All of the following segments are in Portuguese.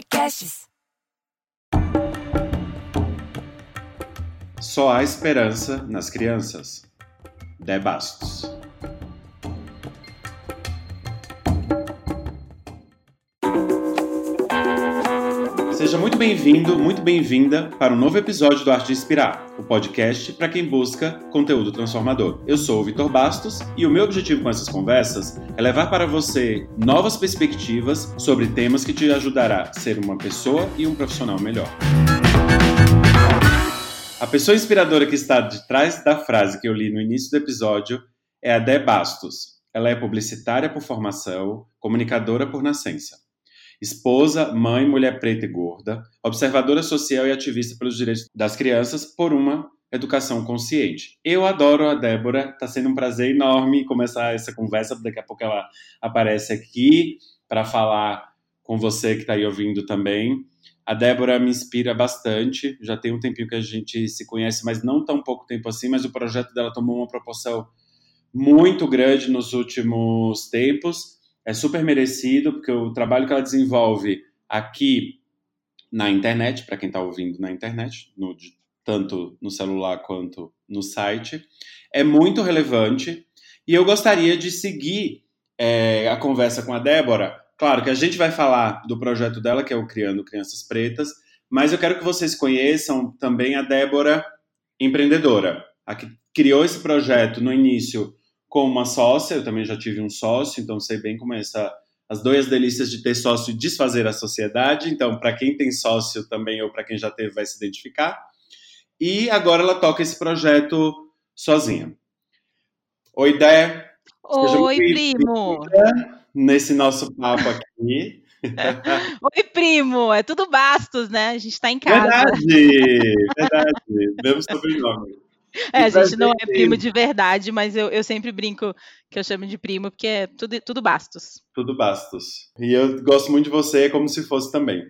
Podcasts. Só há esperança nas crianças. Dé bem-vindo, muito bem-vinda para um novo episódio do Arte de Inspirar, o podcast para quem busca conteúdo transformador. Eu sou o Vitor Bastos e o meu objetivo com essas conversas é levar para você novas perspectivas sobre temas que te ajudará a ser uma pessoa e um profissional melhor. A pessoa inspiradora que está de trás da frase que eu li no início do episódio é a Dé Bastos. Ela é publicitária por formação, comunicadora por nascença esposa, mãe, mulher preta e gorda, observadora social e ativista pelos direitos das crianças por uma educação consciente. Eu adoro a Débora, está sendo um prazer enorme começar essa conversa, daqui a pouco ela aparece aqui para falar com você que está aí ouvindo também. A Débora me inspira bastante, já tem um tempinho que a gente se conhece, mas não tão pouco tempo assim, mas o projeto dela tomou uma proporção muito grande nos últimos tempos é super merecido, porque o trabalho que ela desenvolve aqui na internet, para quem está ouvindo na internet, no, tanto no celular quanto no site, é muito relevante. E eu gostaria de seguir é, a conversa com a Débora. Claro que a gente vai falar do projeto dela, que é o Criando Crianças Pretas, mas eu quero que vocês conheçam também a Débora empreendedora, a que criou esse projeto no início com uma sócia, eu também já tive um sócio, então sei bem como é essa, as duas delícias de ter sócio e desfazer a sociedade. Então, para quem tem sócio também, ou para quem já teve, vai se identificar. E agora ela toca esse projeto sozinha. Oi, Dé. Oi, primo. Nesse nosso papo aqui. Oi, primo. É tudo Bastos, né? A gente está em casa. Verdade, verdade. Mesmo sobrenome. É, a gente não é primo de verdade, mas eu, eu sempre brinco que eu chamo de primo, porque é tudo, tudo Bastos. Tudo Bastos. E eu gosto muito de você como se fosse também.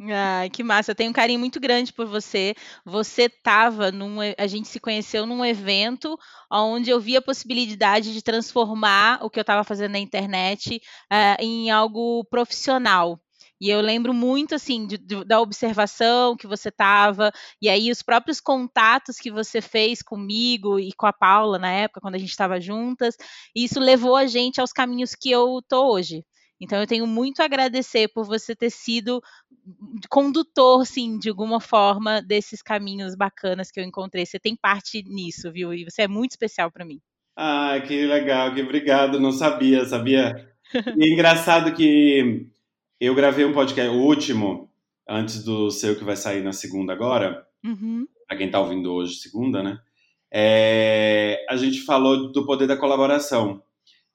Ai, que massa. Eu tenho um carinho muito grande por você. Você tava num. A gente se conheceu num evento onde eu vi a possibilidade de transformar o que eu estava fazendo na internet uh, em algo profissional. E eu lembro muito, assim, de, de, da observação que você estava, e aí os próprios contatos que você fez comigo e com a Paula na época, quando a gente estava juntas, e isso levou a gente aos caminhos que eu tô hoje. Então eu tenho muito a agradecer por você ter sido condutor, sim, de alguma forma, desses caminhos bacanas que eu encontrei. Você tem parte nisso, viu? E você é muito especial para mim. Ah, que legal, que obrigado. Não sabia, sabia. E é engraçado que eu gravei um podcast, o último, antes do seu que vai sair na segunda agora. Uhum. Para quem está ouvindo hoje, segunda, né? É, a gente falou do poder da colaboração.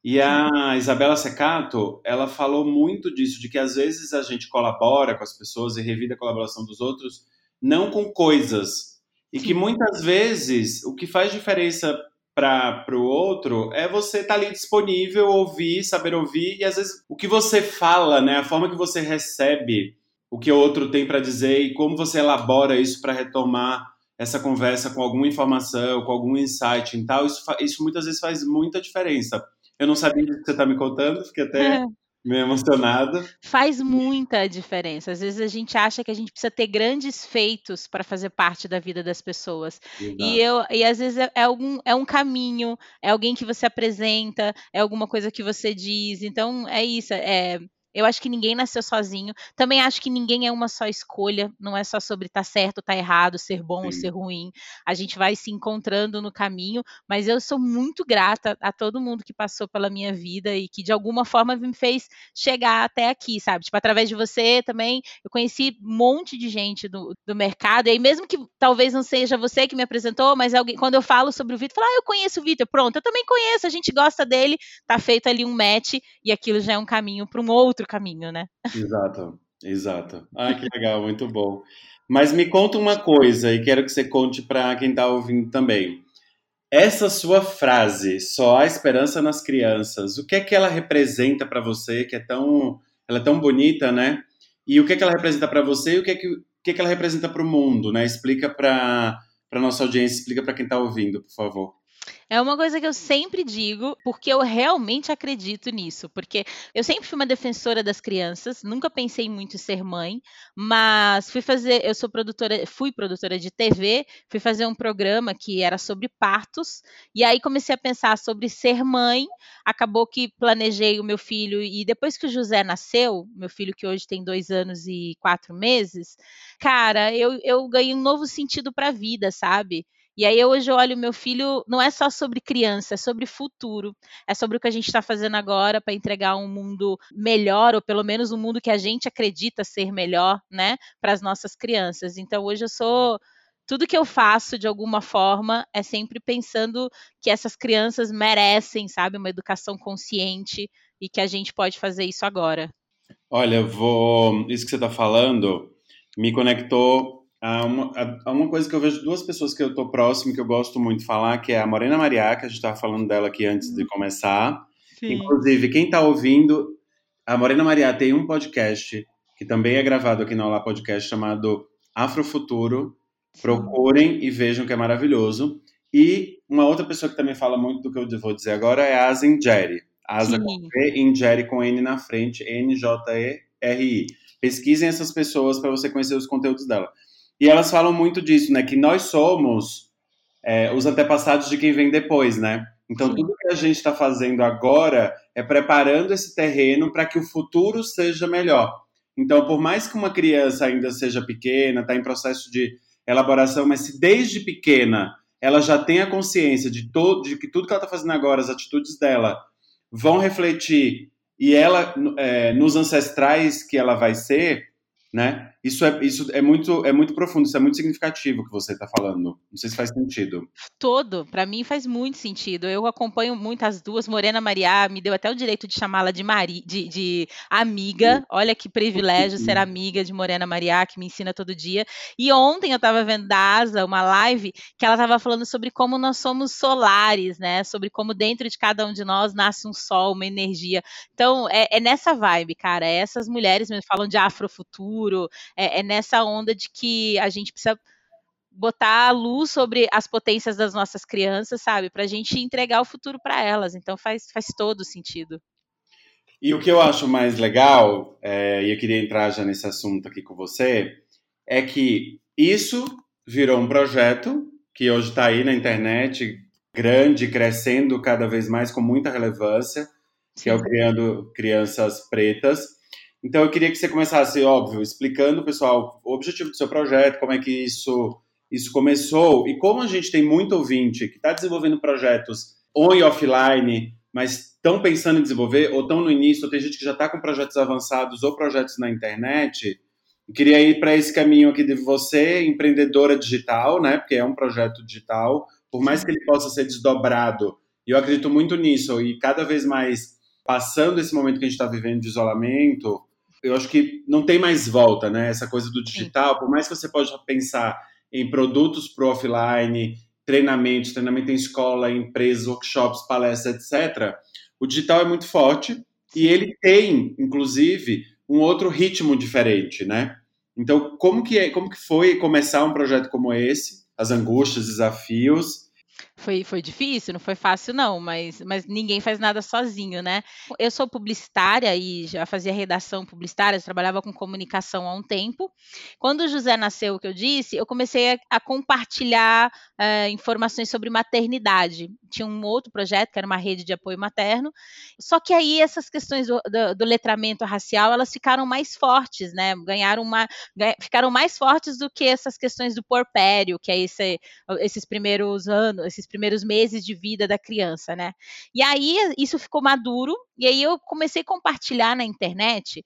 E a Isabela Secato, ela falou muito disso, de que às vezes a gente colabora com as pessoas e revida a colaboração dos outros, não com coisas. E Sim. que muitas vezes o que faz diferença para o outro é você estar tá ali disponível, ouvir, saber ouvir e às vezes o que você fala, né, a forma que você recebe o que o outro tem para dizer e como você elabora isso para retomar essa conversa com alguma informação, com algum insight e tal, isso, isso muitas vezes faz muita diferença. Eu não sabia que você está me contando, fiquei até meio emocionada. Faz muita diferença. Às vezes a gente acha que a gente precisa ter grandes feitos para fazer parte da vida das pessoas. E, eu, e às vezes é, é, algum, é um caminho, é alguém que você apresenta, é alguma coisa que você diz. Então é isso. É, eu acho que ninguém nasceu sozinho. Também acho que ninguém é uma só escolha. Não é só sobre estar tá certo, estar tá errado, ser bom Sim. ou ser ruim. A gente vai se encontrando no caminho. Mas eu sou muito grata a todo mundo que passou pela minha vida e que de alguma forma me fez chegar até aqui, sabe? Tipo, através de você também, eu conheci um monte de gente do, do mercado. E aí, mesmo que talvez não seja você que me apresentou, mas alguém, quando eu falo sobre o Vitor, fala, ah, eu conheço o Vitor. Pronto, eu também conheço, a gente gosta dele, tá feito ali um match e aquilo já é um caminho para um outro outro caminho, né? Exato, exato. Ah, que legal, muito bom. Mas me conta uma coisa e quero que você conte para quem está ouvindo também. Essa sua frase, só há esperança nas crianças, o que é que ela representa para você, que é tão, ela é tão bonita, né? E o que é que ela representa para você e o que é que, o que, é que ela representa para o mundo, né? Explica para para nossa audiência, explica para quem está ouvindo, por favor É uma coisa que eu sempre digo, porque eu realmente acredito nisso. Porque eu sempre fui uma defensora das crianças, nunca pensei muito em ser mãe, mas fui fazer. Eu sou produtora, fui produtora de TV, fui fazer um programa que era sobre partos, e aí comecei a pensar sobre ser mãe. Acabou que planejei o meu filho, e depois que o José nasceu, meu filho que hoje tem dois anos e quatro meses, cara, eu, eu ganhei um novo sentido para a vida, sabe? E aí hoje eu olho meu filho, não é só sobre criança, é sobre futuro, é sobre o que a gente está fazendo agora para entregar um mundo melhor, ou pelo menos um mundo que a gente acredita ser melhor, né, para as nossas crianças. Então hoje eu sou tudo que eu faço de alguma forma é sempre pensando que essas crianças merecem, sabe, uma educação consciente e que a gente pode fazer isso agora. Olha, vou isso que você está falando me conectou Há uma, há uma coisa que eu vejo duas pessoas que eu tô próximo que eu gosto muito de falar, que é a Morena Maria, que a gente estava falando dela aqui antes de começar. Sim. Inclusive, quem está ouvindo, a Morena Maria tem um podcast que também é gravado aqui no Olá Podcast chamado Afrofuturo. Procurem e vejam que é maravilhoso. E uma outra pessoa que também fala muito do que eu vou dizer agora é a Asa Ingeri. Asa Sim. com Ingeri com N na frente, N-J-E-R-I. Pesquisem essas pessoas para você conhecer os conteúdos dela. E elas falam muito disso, né? Que nós somos é, os antepassados de quem vem depois, né? Então, Sim. tudo que a gente está fazendo agora é preparando esse terreno para que o futuro seja melhor. Então, por mais que uma criança ainda seja pequena, está em processo de elaboração, mas se desde pequena ela já tem a consciência de, todo, de que tudo que ela está fazendo agora, as atitudes dela, vão refletir e ela é, nos ancestrais que ela vai ser, né? Isso é, isso é muito é muito profundo, isso é muito significativo que você está falando. Não sei se faz sentido. Todo, para mim faz muito sentido. Eu acompanho muito as duas. Morena Maria me deu até o direito de chamá-la de, Mari, de, de amiga. Olha que privilégio ser amiga de Morena Maria, que me ensina todo dia. E ontem eu estava vendo da Asa uma live que ela estava falando sobre como nós somos solares, né? Sobre como dentro de cada um de nós nasce um sol, uma energia. Então é, é nessa vibe, cara. Essas mulheres me falam de afrofuturo futuro, é, é nessa onda de que a gente precisa botar a luz sobre as potências das nossas crianças, sabe? Para a gente entregar o futuro para elas. Então faz, faz todo sentido. E o que eu acho mais legal, é, e eu queria entrar já nesse assunto aqui com você, é que isso virou um projeto que hoje está aí na internet, grande, crescendo cada vez mais com muita relevância, que é o Criando Crianças Pretas. Então eu queria que você começasse, óbvio, explicando, pessoal, o objetivo do seu projeto, como é que isso, isso começou e como a gente tem muito ouvinte que está desenvolvendo projetos on e offline, mas estão pensando em desenvolver ou estão no início, ou tem gente que já está com projetos avançados ou projetos na internet. Eu queria ir para esse caminho aqui de você, empreendedora digital, né? Porque é um projeto digital, por mais que ele possa ser desdobrado. E eu acredito muito nisso e cada vez mais passando esse momento que a gente está vivendo de isolamento, eu acho que não tem mais volta, né? Essa coisa do digital, Sim. por mais que você pode pensar em produtos pro offline, treinamentos, treinamento em escola, em empresas, workshops, palestras, etc. O digital é muito forte e ele tem, inclusive, um outro ritmo diferente, né? Então, como que, é, como que foi começar um projeto como esse? As angústias, desafios foi, foi difícil, não foi fácil, não, mas, mas ninguém faz nada sozinho, né? Eu sou publicitária e já fazia redação publicitária, trabalhava com comunicação há um tempo. Quando o José nasceu, o que eu disse, eu comecei a, a compartilhar uh, informações sobre maternidade. Tinha um outro projeto, que era uma rede de apoio materno, só que aí essas questões do, do, do letramento racial, elas ficaram mais fortes, né? Ganharam uma. ficaram mais fortes do que essas questões do porpério, que é esse, esses primeiros anos, esses primeiros meses de vida da criança, né? E aí isso ficou maduro, e aí eu comecei a compartilhar na internet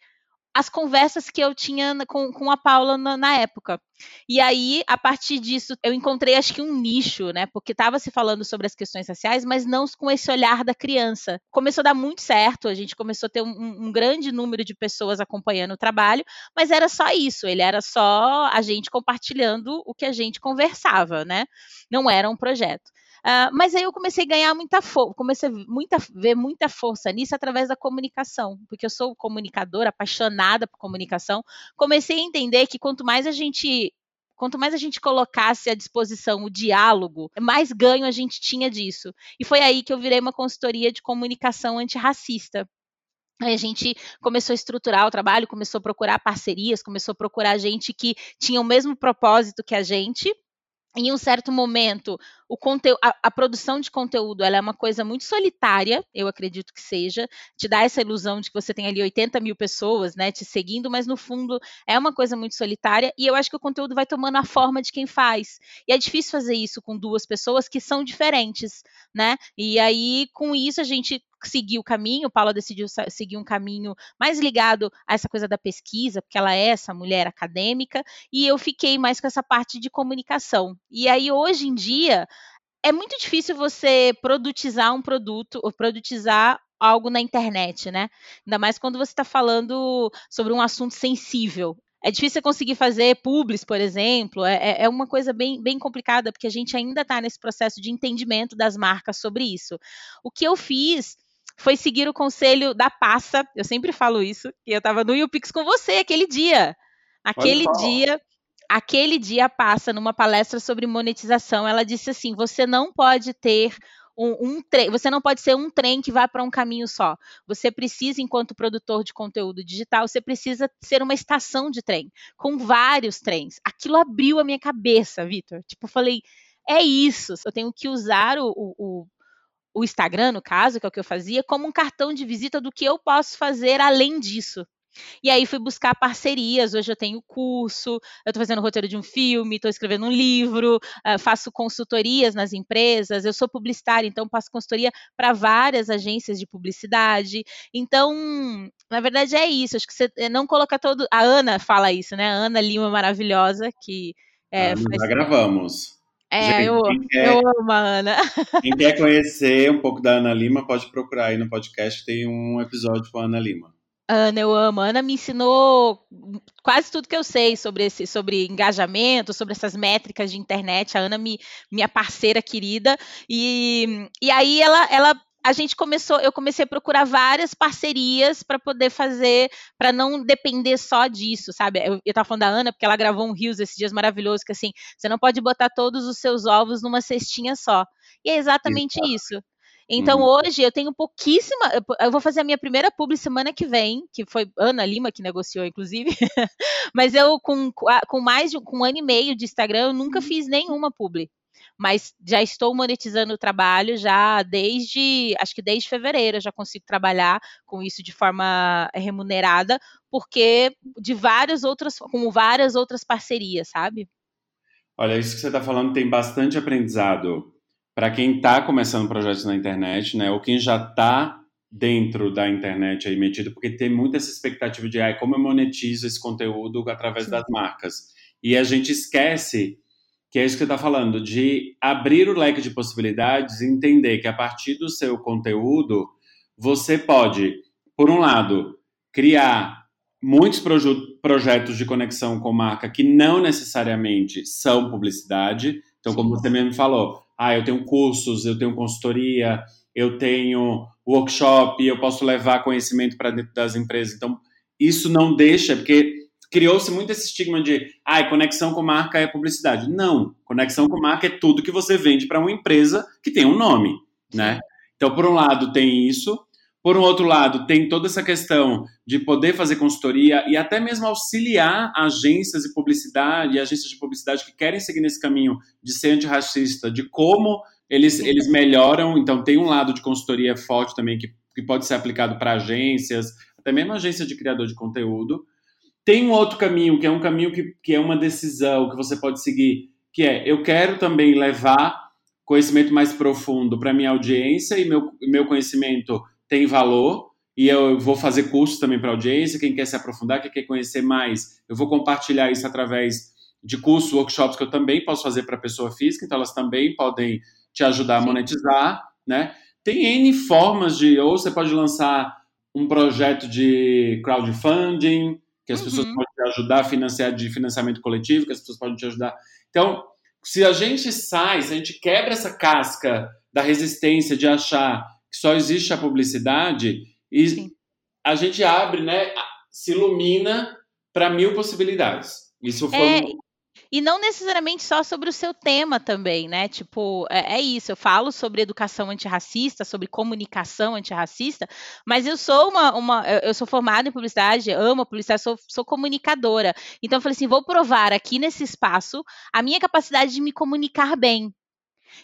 as conversas que eu tinha com, com a Paula na, na, época. E aí, a partir disso, eu encontrei acho que um nicho, né? Porque estava se falando sobre as questões raciais, mas não com esse olhar da criança. Começou a dar muito certo, a gente começou a ter um, um grande número de pessoas acompanhando o trabalho, mas era só isso, ele era só a gente compartilhando o que a gente conversava, né? Não era um projeto. Uh, mas aí eu comecei a ganhar muita força, comecei a ver muita força nisso através da comunicação, porque eu sou comunicadora, apaixonada por comunicação. Comecei a entender que quanto mais a gente quanto mais a gente colocasse à disposição o diálogo, mais ganho a gente tinha disso. E foi aí que eu virei uma consultoria de comunicação antirracista. Aí a gente começou a estruturar o trabalho, começou a procurar parcerias, começou a procurar gente que tinha o mesmo propósito que a gente, em um certo momento, o conteúdo, a, a, produção de conteúdo ela é uma coisa muito solitária, eu acredito que seja, te dá essa ilusão de que você tem ali 80 mil pessoas, né, te seguindo, mas no fundo é uma coisa muito solitária, e eu acho que o conteúdo vai tomando a forma de quem faz. E é difícil fazer isso com duas pessoas que são diferentes, né? E aí, com isso, a gente seguir o caminho, Paula decidiu seguir um caminho mais ligado a essa coisa da pesquisa, porque ela é essa mulher acadêmica, e eu fiquei mais com essa parte de comunicação. E aí, hoje em dia, é muito difícil você produtizar um produto, ou produtizar algo na internet, né? Ainda mais quando você está falando sobre um assunto sensível. É difícil conseguir fazer publis, por exemplo, é, é, é uma coisa bem, bem complicada, porque a gente ainda está nesse processo de entendimento das marcas sobre isso. O que eu fiz foi seguir o conselho da Passa, eu sempre falo isso, que eu estava no YouPix com você aquele dia. Aquele dia, aquele dia passa numa palestra sobre monetização, ela disse assim: você não pode ter um, um trem, você não pode ser um trem que vai para um caminho só. Você precisa, enquanto produtor de conteúdo digital, você precisa ser uma estação de trem, com vários trens. Aquilo abriu a minha cabeça, Vitor. Tipo, falei, é isso. Eu tenho que usar o, o, o Instagram, no caso, que é o que eu fazia, como um cartão de visita do que eu posso fazer além disso. E aí fui buscar parcerias. Hoje eu tenho curso, eu estou fazendo roteiro de um filme, estou escrevendo um livro, uh, faço consultorias nas empresas. Eu sou publicitária, então faço consultoria para várias agências de publicidade. Então, na verdade é isso. Acho que você eh, não coloca todo. A Ana fala isso, né? A Ana Lima maravilhosa que é, ah, faz... Já gravamos. É, Gente, eu, quer, eu amo a Ana. Quem quer conhecer um pouco da Ana Lima, pode procurar aí no podcast, tem um episódio com a Ana Lima. Ana, eu amo. Ana me ensinou quase tudo que eu sei sobre esse, sobre engajamento, sobre essas métricas de internet. A Ana, me, minha parceira querida, e, e aí ela, ela a gente começou, eu comecei a procurar várias parcerias para poder fazer, para não depender só disso, sabe? Eu, eu tava falando da Ana, porque ela gravou um Rios esses dias maravilhoso, que assim, você não pode botar todos os seus ovos numa cestinha só. E é exatamente Exato. isso. Então uhum. hoje eu tenho pouquíssima. Eu vou fazer a minha primeira publi semana que vem, que foi Ana Lima que negociou, inclusive. Mas eu, com, com mais de com um ano e meio de Instagram, eu nunca uhum. fiz nenhuma publi. Mas já estou monetizando o trabalho já desde, acho que desde fevereiro eu já consigo trabalhar com isso de forma remunerada, porque de várias outras, com várias outras parcerias, sabe? Olha, isso que você está falando tem bastante aprendizado para quem está começando projetos na internet, né, ou quem já está dentro da internet aí metido, porque tem muita essa expectativa de ah, como eu monetizo esse conteúdo através Sim. das marcas. E a gente esquece que é isso que você está falando, de abrir o leque de possibilidades e entender que a partir do seu conteúdo, você pode, por um lado, criar muitos projetos de conexão com marca que não necessariamente são publicidade. Então, como você mesmo falou, ah, eu tenho cursos, eu tenho consultoria, eu tenho workshop, eu posso levar conhecimento para dentro das empresas. Então, isso não deixa, porque criou-se muito esse estigma de, ah, conexão com marca é publicidade. Não, conexão com marca é tudo que você vende para uma empresa que tem um nome, né? Então, por um lado, tem isso. Por um outro lado, tem toda essa questão de poder fazer consultoria e até mesmo auxiliar agências de publicidade, agências de publicidade que querem seguir nesse caminho de ser antirracista, de como eles, eles melhoram. Então, tem um lado de consultoria forte também que, que pode ser aplicado para agências, até mesmo agência de criador de conteúdo. Tem um outro caminho, que é um caminho que, que é uma decisão que você pode seguir, que é eu quero também levar conhecimento mais profundo para minha audiência e meu, meu conhecimento tem valor e eu vou fazer cursos também para audiência. Quem quer se aprofundar, quem quer conhecer mais, eu vou compartilhar isso através de cursos, workshops que eu também posso fazer para pessoa física, então elas também podem te ajudar a monetizar, né? Tem N formas de, ou você pode lançar um projeto de crowdfunding, que as uhum. pessoas podem te ajudar a financiar de financiamento coletivo, que as pessoas podem te ajudar. Então, se a gente sai, se a gente quebra essa casca da resistência de achar que só existe a publicidade e Sim. a gente abre, né, se ilumina para mil possibilidades. Isso foi é, E não necessariamente só sobre o seu tema também, né? Tipo, é, é, isso, eu falo sobre educação antirracista, sobre comunicação antirracista, mas eu sou uma, uma eu sou formada em publicidade, amo a publicidade, sou, sou comunicadora. Então eu falei assim, vou provar aqui nesse espaço a minha capacidade de me comunicar bem.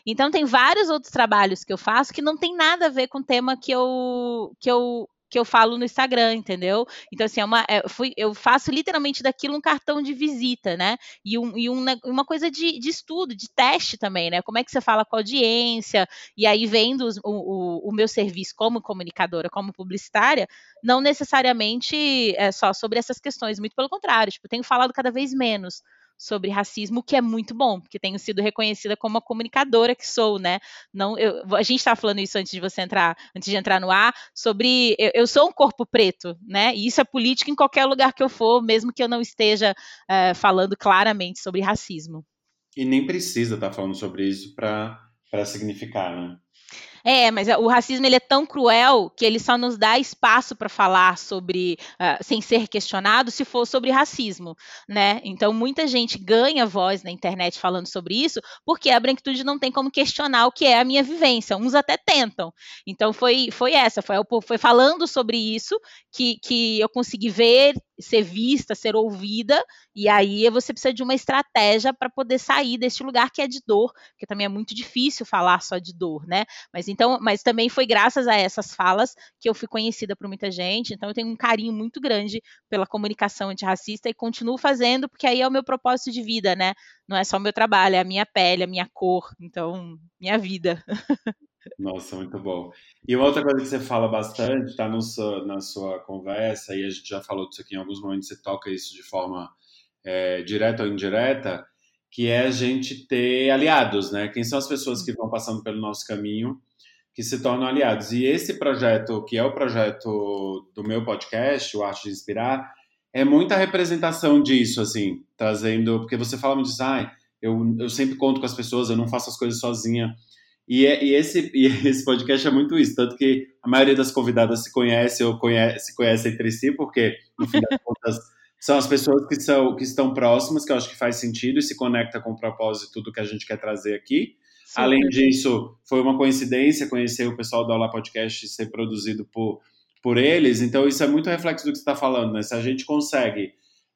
Então tem vários outros trabalhos que eu faço que não tem nada a ver com o tema que eu que eu que eu falo no Instagram, entendeu? Então, assim, é uma, é, fui, eu faço literalmente daquilo um cartão de visita, né? E, um, e um, uma coisa de, de, estudo, de teste também, né? Como é que você fala com a audiência, e aí vendo os, o, o, o, meu serviço como comunicadora, como publicitária, não necessariamente é só sobre essas questões, muito pelo contrário, tipo, tenho falado cada vez menos sobre racismo, o que é muito bom, porque tenho sido reconhecida como uma comunicadora que sou, né? Não, eu, a gente estava falando isso antes de você entrar, antes de entrar no ar, sobre eu, eu, sou um corpo preto, né? E isso é política em qualquer lugar que eu for, mesmo que eu não esteja uh, falando claramente sobre racismo. E nem precisa estar tá falando sobre isso para significar, né? É, mas o racismo ele é tão cruel que ele só nos dá espaço para falar sobre, uh, sem ser questionado, se for sobre racismo, né? Então muita gente ganha voz na internet falando sobre isso, porque a branquitude não tem como questionar o que é a minha vivência. Uns até tentam. Então foi, foi essa, foi, foi falando sobre isso que, que eu consegui ver, ser vista, ser ouvida, e aí você precisa de uma estratégia para poder sair desse lugar que é de dor, porque também é muito difícil falar só de dor, né? Mas então, mas também foi graças a essas falas que eu fui conhecida por muita gente. Então eu tenho um carinho muito grande pela comunicação antirracista e continuo fazendo, porque aí é o meu propósito de vida, né? Não é só o meu trabalho, é a minha pele, a minha cor, então, minha vida. Nossa, muito bom. E uma outra coisa que você fala bastante, está na sua conversa, e a gente já falou disso aqui em alguns momentos, você toca isso de forma é, direta ou indireta, que é a gente ter aliados, né? Quem são as pessoas que vão passando pelo nosso caminho que se tornam aliados. E esse projeto, que é o projeto do meu podcast, o Arte de Inspirar, é muita representação disso, assim, trazendo. Porque você fala muito ah, eu, eu sempre conto com as pessoas, eu não faço as coisas sozinha. E, é, e, esse, e esse podcast é muito isso, tanto que a maioria das convidadas se conhece ou conhece, se conhece entre si, porque, no fim das contas, são as pessoas que, são, que estão próximas, que eu acho que faz sentido e se conecta com o propósito do que a gente quer trazer aqui. Além disso, foi uma coincidência conhecer o pessoal do Aula Podcast ser produzido por, por eles. Então, isso é muito reflexo do que você está falando, né? Se a gente consegue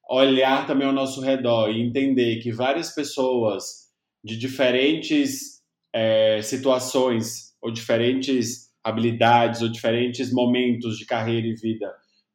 olhar também ao nosso redor e entender que várias pessoas de diferentes é, situações ou diferentes habilidades ou diferentes momentos de carreira e vida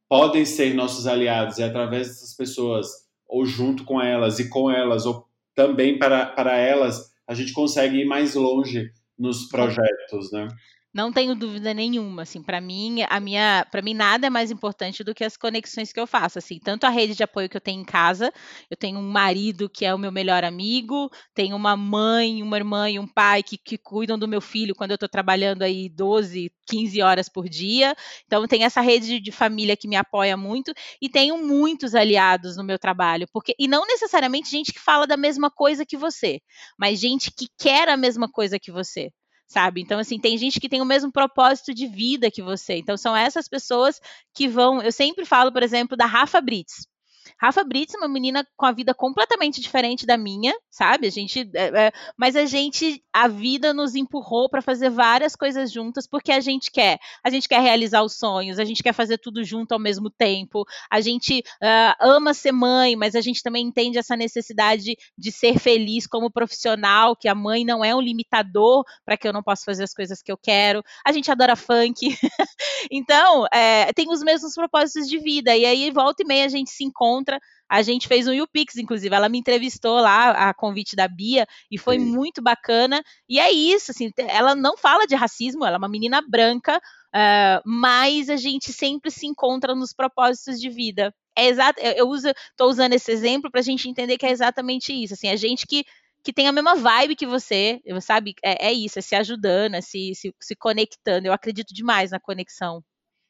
podem ser nossos aliados e através dessas pessoas ou junto com elas e com elas ou também para, para elas a gente consegue ir mais longe nos projetos, né? Não tenho dúvida nenhuma, assim, para mim, a minha, para mim nada é mais importante do que as conexões que eu faço, assim, tanto a rede de apoio que eu tenho em casa, eu tenho um marido que é o meu melhor amigo, tenho uma mãe, uma irmã e um pai que, que cuidam do meu filho quando eu estou trabalhando aí 12, 15 horas por dia, então tem essa rede de família que me apoia muito e tenho muitos aliados no meu trabalho, porque e não necessariamente gente que fala da mesma coisa que você, mas gente que quer a mesma coisa que você sabe? Então, assim, tem gente que tem o mesmo propósito de vida que você. Então, são essas pessoas que vão. Eu sempre falo, por exemplo, da Rafa Brits. Rafa Brits é uma menina com a vida completamente diferente da minha, sabe? A gente, é, é, mas a gente, a vida nos empurrou para fazer várias coisas juntas porque a gente quer. A gente quer realizar os sonhos, a gente quer fazer tudo junto ao mesmo tempo. A gente uh, ama ser mãe, mas a gente também entende essa necessidade de ser feliz como profissional, que a mãe não é um limitador para que eu não possa fazer as coisas que eu quero. A gente adora funk. então, é, tem os mesmos propósitos de vida. E aí, volta e meia, a gente se encontra outra. A gente fez um YouPix, inclusive. Ela me entrevistou lá, a convite da Bia, e foi Sim. muito bacana. E é isso, assim, ela não fala de racismo, ela é uma menina branca, uh, mas a gente sempre se encontra nos propósitos de vida. É exato, eu uso, tô usando esse exemplo para a gente entender que é exatamente isso. Assim, a gente que que tem a mesma vibe que você, sabe? É, é isso, é se ajudando, é se, se, se conectando. Eu acredito demais na conexão.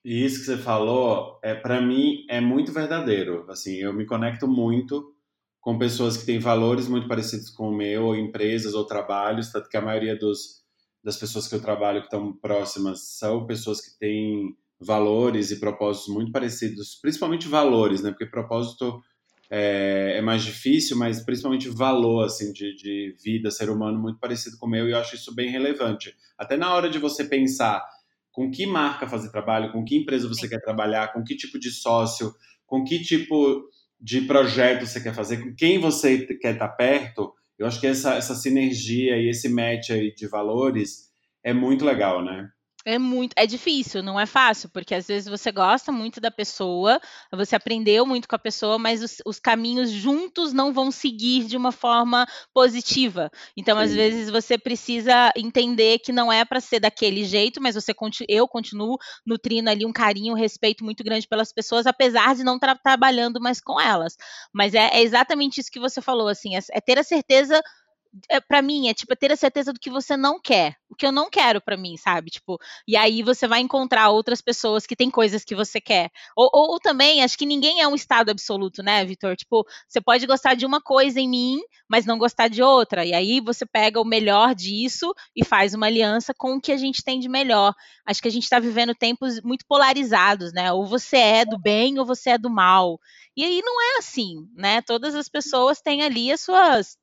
E isso que você falou, é para mim é muito verdadeiro. Assim, eu me conecto muito com pessoas que têm valores muito parecidos com o meu, ou empresas ou trabalhos, tanto que a maioria dos, das pessoas que eu trabalho que estão próximas são pessoas que têm valores e propósitos muito parecidos, principalmente valores, né? Porque propósito é, é, mais difícil, mas principalmente valor assim de, de vida, ser humano muito parecido com o meu, e eu acho isso bem relevante. Até na hora de você pensar com que marca fazer trabalho, com que empresa você quer trabalhar, com que tipo de sócio, com que tipo de projeto você quer fazer, com quem você quer estar perto, eu acho que essa, essa sinergia e esse match aí de valores é muito legal, né? É muito, é difícil, não é fácil, porque às vezes você gosta muito da pessoa, você aprendeu muito com a pessoa, mas os, os caminhos juntos não vão seguir de uma forma positiva. Então, Sim. às vezes você precisa entender que não é para ser daquele jeito, mas você eu continuo nutrindo ali um carinho, um respeito muito grande pelas pessoas, apesar de não estar tra trabalhando mais com elas. Mas é, é, exatamente isso que você falou, assim, é, é ter a certeza é, para mim é tipo ter a certeza do que você não quer, o que eu não quero para mim, sabe? Tipo, e aí você vai encontrar outras pessoas que têm coisas que você quer. Ou, ou, ou também, acho que ninguém é um estado absoluto, né, Vitor? Tipo, você pode gostar de uma coisa em mim, mas não gostar de outra. E aí você pega o melhor disso e faz uma aliança com o que a gente tem de melhor. Acho que a gente está vivendo tempos muito polarizados, né? Ou você é do bem ou você é do mal. E aí não é assim, né? Todas as pessoas têm ali as suas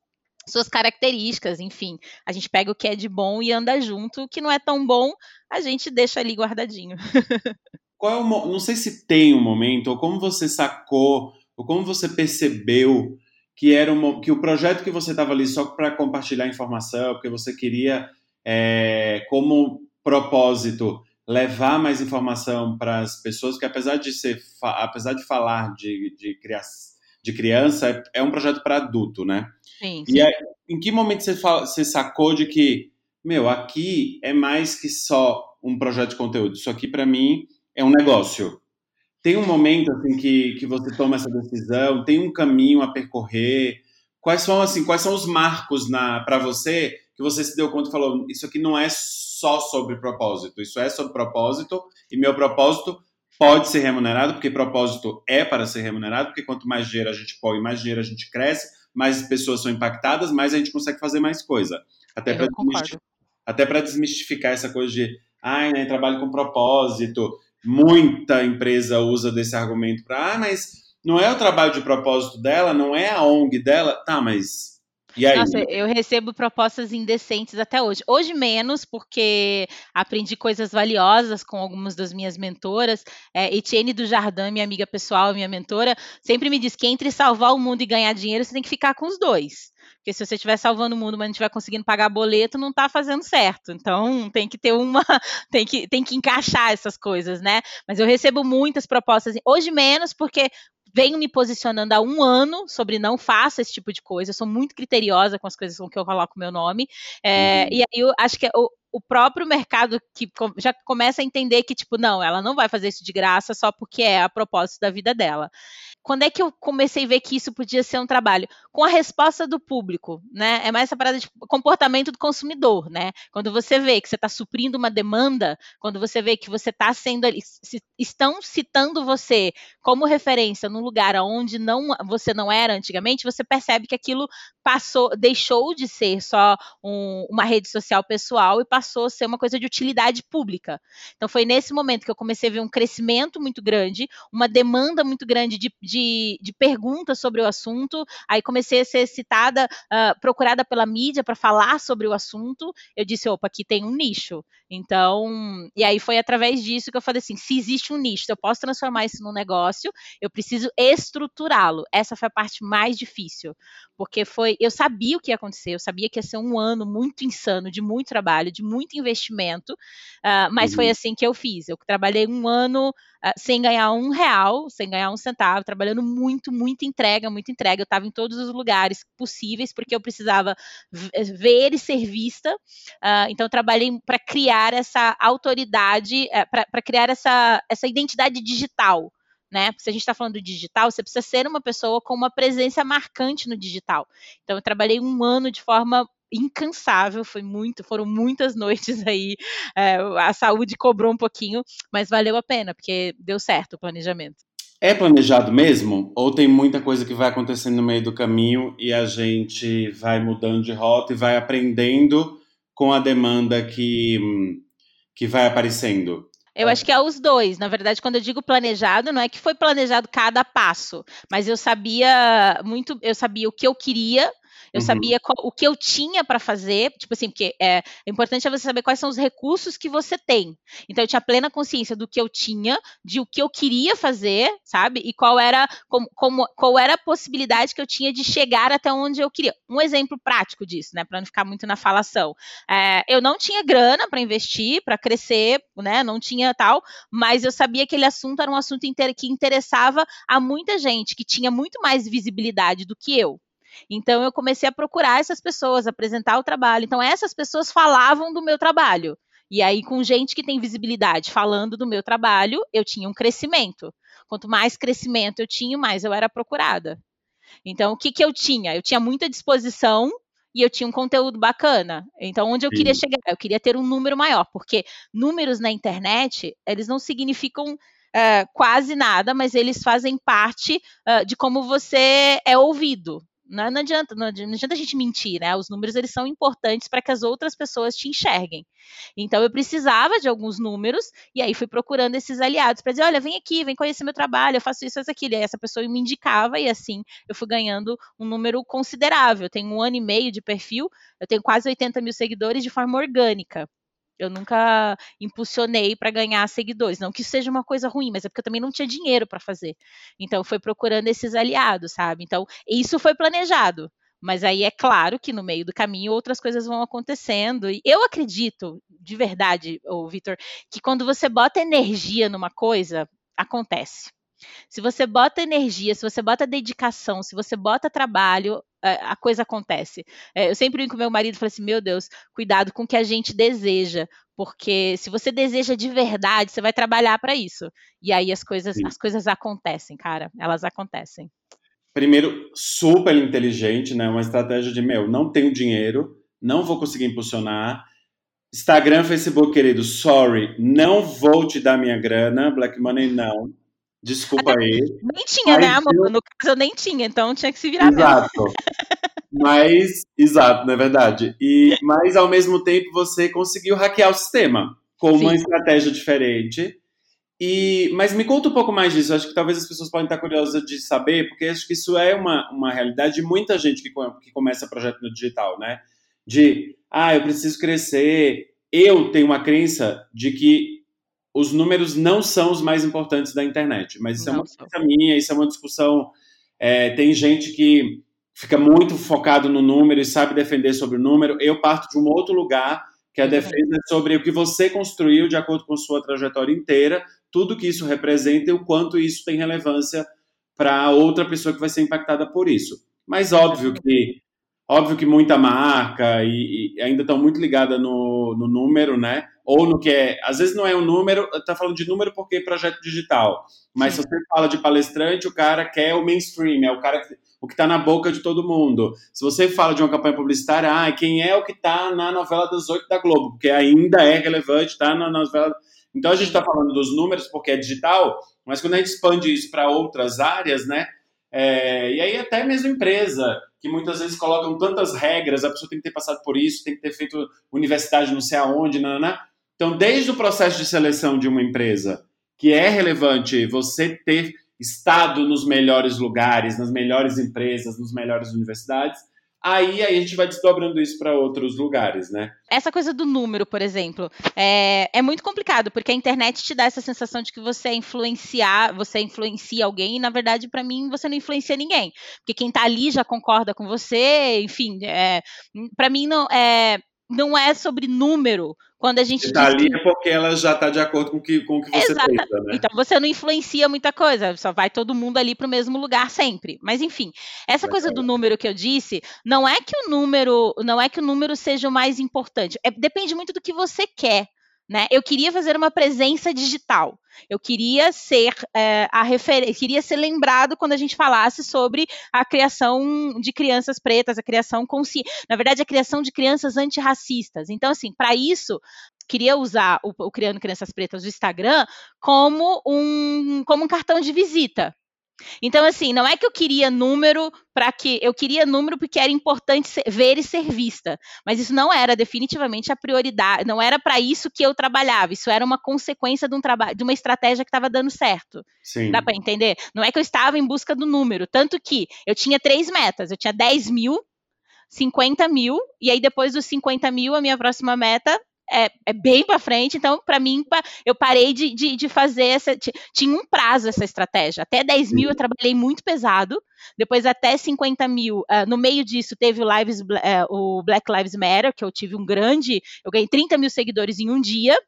suas características, enfim. A gente pega o que é de bom e anda junto, o que não é tão bom, a gente deixa ali guardadinho. Qual é o, não sei se tem um momento, ou como você sacou, ou como você percebeu que era um, que o projeto que você estava ali só para compartilhar informação, porque você queria, é, como propósito, levar mais informação para as pessoas, que apesar de ser, apesar de falar de, de criação de criança, é, é um projeto para adulto, né? Sim, sim. E aí, em que momento você, fala, você sacou de que, meu, aqui é mais que só um projeto de conteúdo, isso aqui para mim é um negócio. Tem um momento assim que, que você toma essa decisão, tem um caminho a percorrer. Quais são assim, quais são os marcos na para você que você se deu conta e falou, isso aqui não é só sobre propósito, isso é sobre propósito e meu propósito pode ser remunerado, porque propósito é para ser remunerado, porque quanto mais dinheiro a gente põe, mais dinheiro a gente cresce, mais pessoas são impactadas, mais a gente consegue fazer mais coisa. Até para desmistificar, desmistificar essa coisa de, ai, né, trabalho com propósito. Muita empresa usa desse argumento para, ah, mas não é o trabalho de propósito dela, não é a ONG dela. Tá, mas? Nossa, eu recebo propostas indecentes até hoje. Hoje menos, porque aprendi coisas valiosas com algumas das minhas mentoras. É, Etienne do Jardim, minha amiga pessoal, minha mentora, sempre me diz que entre salvar o mundo e ganhar dinheiro, você tem que ficar com os dois. Porque se você estiver salvando o mundo, mas não estiver conseguindo pagar boleto, não está fazendo certo. Então tem que ter uma. Tem que, tem que encaixar essas coisas, né? Mas eu recebo muitas propostas. Hoje menos, porque venho me posicionando há um ano sobre não faça esse tipo de coisa. Eu sou muito criteriosa com as coisas com que eu coloco meu nome. É, uhum. E aí eu acho que o, o próprio mercado que já começa a entender que, tipo, não, ela não vai fazer isso de graça só porque é a propósito da vida dela. Quando é que eu comecei a ver que isso podia ser um trabalho? Com a resposta do público, né? É mais essa parada de comportamento do consumidor, né? Quando você vê que você está suprindo uma demanda, quando você vê que você está sendo ali, se, estão citando você como referência num lugar onde não, você não era antigamente, você percebe que aquilo passou, deixou de ser só um, uma rede social pessoal e passou a ser uma coisa de utilidade pública. Então foi nesse momento que eu comecei a ver um crescimento muito grande, uma demanda muito grande de de, de perguntas sobre o assunto. Aí comecei a ser citada, uh, procurada pela mídia para falar sobre o assunto. Eu disse, opa, aqui tem um nicho. Então, e aí foi através disso que eu falei assim: se existe um nicho, eu posso transformar isso num negócio, eu preciso estruturá-lo. Essa foi a parte mais difícil, porque foi, eu sabia o que ia acontecer, eu sabia que ia ser um ano muito insano, de muito trabalho, de muito investimento, uh, mas uhum. foi assim que eu fiz. Eu trabalhei um ano uh, sem ganhar um real, sem ganhar um centavo, trabalhando muito, muita entrega, muita entrega. Eu estava em todos os lugares possíveis, porque eu precisava ver e ser vista. Uh, então, eu trabalhei para criar essa autoridade, é, para criar essa, essa identidade digital. Né? Se a gente está falando do digital, você precisa ser uma pessoa com uma presença marcante no digital. Então, eu trabalhei um ano de forma incansável, foi muito, foram muitas noites aí. É, a saúde cobrou um pouquinho, mas valeu a pena, porque deu certo o planejamento. É planejado mesmo? Ou tem muita coisa que vai acontecendo no meio do caminho e a gente vai mudando de rota e vai aprendendo com a demanda que, que vai aparecendo? Eu acho que é os dois. Na verdade, quando eu digo planejado, não é que foi planejado cada passo, mas eu sabia muito, eu sabia o que eu queria eu uhum. sabia qual, o que eu tinha para fazer, tipo assim, porque é, importante é você saber quais são os recursos que você tem. Então eu tinha plena consciência do que eu tinha, de o que eu queria fazer, sabe? E qual era como, como qual era a possibilidade que eu tinha de chegar até onde eu queria. Um exemplo prático disso, né, para não ficar muito na falação. É, eu não tinha grana para investir, para crescer, né? Não tinha tal, mas eu sabia que aquele assunto era um assunto que interessava a muita gente, que tinha muito mais visibilidade do que eu. Então eu comecei a procurar essas pessoas, apresentar o trabalho. Então essas pessoas falavam do meu trabalho. E aí, com gente que tem visibilidade falando do meu trabalho, eu tinha um crescimento. Quanto mais crescimento eu tinha, mais eu era procurada. Então, o que, que eu tinha? Eu tinha muita disposição e eu tinha um conteúdo bacana. Então, onde eu Sim. queria chegar? Eu queria ter um número maior, porque números na internet, eles não significam uh, quase nada, mas eles fazem parte uh, de como você é ouvido. Não, não, adianta, não, adianta a gente mentir, né? Os números eles são importantes para que as outras pessoas te enxerguem. Então eu precisava de alguns números e aí fui procurando esses aliados para dizer, olha, vem aqui, vem conhecer meu trabalho, eu faço isso, isso, aquilo. E aí essa pessoa me indicava e assim eu fui ganhando um número considerável. Eu tenho um ano e meio de perfil, eu tenho quase 80 mil seguidores de forma orgânica. Eu nunca impulsionei para ganhar seguidores. Não que isso seja uma coisa ruim, mas é porque eu também não tinha dinheiro para fazer. Então, foi procurando esses aliados, sabe? Então, isso foi planejado. Mas aí é claro que no meio do caminho outras coisas vão acontecendo. E eu acredito, de verdade, Vitor, que quando você bota energia numa coisa, acontece. Se você bota energia, se você bota dedicação, se você bota trabalho, é, a coisa acontece. É, eu sempre brinco com meu marido e falo assim: meu Deus, cuidado com o que a gente deseja, porque se você deseja de verdade, você vai trabalhar para isso. E aí as coisas, as coisas acontecem, cara. Elas acontecem. Primeiro, super inteligente, né? Uma estratégia de meu, não tenho dinheiro, não vou conseguir impulsionar. Instagram, Facebook, querido, sorry, não vou te dar minha grana, Black Money não. Desculpa Até aí. Nem tinha, né, amor? Eu... No caso eu nem tinha, então tinha que se virar Exato. mas, exato, não é verdade. E, mas ao mesmo tempo você conseguiu hackear o sistema com Sim. uma estratégia diferente. E, mas me conta um pouco mais disso. Acho que talvez as pessoas podem estar curiosas de saber, porque acho que isso é uma, uma realidade de muita gente que, que começa projeto no digital, né? De, ah, eu preciso crescer. Eu tenho uma crença de que os números não são os mais importantes da internet. Mas isso não é uma discussão minha, isso é uma discussão. É, tem gente que fica muito focado no número e sabe defender sobre o número. Eu parto de um outro lugar, que é a uhum. defesa sobre o que você construiu de acordo com sua trajetória inteira, tudo que isso representa e o quanto isso tem relevância para outra pessoa que vai ser impactada por isso. Mas óbvio que óbvio que muita marca e, e ainda estão muito ligada no, no número, né? ou no que é, às vezes não é um número, tá falando de número porque é projeto digital, mas Sim. se você fala de palestrante, o cara quer o mainstream, é o cara que, o que está na boca de todo mundo. Se você fala de uma campanha publicitária, ah, quem é o que está na novela das oito da Globo, porque ainda é relevante, está na novela. Então a gente está falando dos números porque é digital, mas quando a gente expande isso para outras áreas, né? É, e aí até mesmo empresa, que muitas vezes colocam tantas regras, a pessoa tem que ter passado por isso, tem que ter feito universidade não sei aonde, não, não, então, desde o processo de seleção de uma empresa, que é relevante você ter estado nos melhores lugares, nas melhores empresas, nas melhores universidades, aí, aí a gente vai desdobrando isso para outros lugares, né? Essa coisa do número, por exemplo, é, é muito complicado, porque a internet te dá essa sensação de que você é influenciar, você influencia alguém, e na verdade, para mim, você não influencia ninguém. Porque quem está ali já concorda com você, enfim, é, para mim não é, não é sobre número, quando a gente está ali é porque ela já está de acordo com, que, com o que você Exato. pensa, né? Então você não influencia muita coisa, só vai todo mundo ali para o mesmo lugar sempre. Mas enfim, essa é coisa do número que eu disse, não é que o número, não é que o número seja o mais importante. É, depende muito do que você quer. Né? Eu queria fazer uma presença digital. Eu queria ser é, a referência, queria ser lembrado quando a gente falasse sobre a criação de crianças pretas, a criação consciente, na verdade, a criação de crianças antirracistas. Então, assim, para isso, queria usar o, o Criando Crianças Pretas do Instagram como um, como um cartão de visita. Então, assim, não é que eu queria número para que. Eu queria número porque era importante ser, ver e ser vista. Mas isso não era definitivamente a prioridade. Não era para isso que eu trabalhava. Isso era uma consequência de um trabalho, de uma estratégia que estava dando certo. Sim. Dá para entender? Não é que eu estava em busca do número. Tanto que eu tinha três metas. Eu tinha 10 mil, 50 mil, e aí depois dos 50 mil, a minha próxima meta é, é bem para frente, então, para mim, eu parei de, de, de, fazer essa. Tinha um prazo essa estratégia. Até 10 mil eu trabalhei muito pesado, depois até 50 mil. Uh, no meio disso, teve o, Lives, uh, o Black Lives Matter, que eu tive um grande. Eu ganhei 30 mil seguidores em um dia.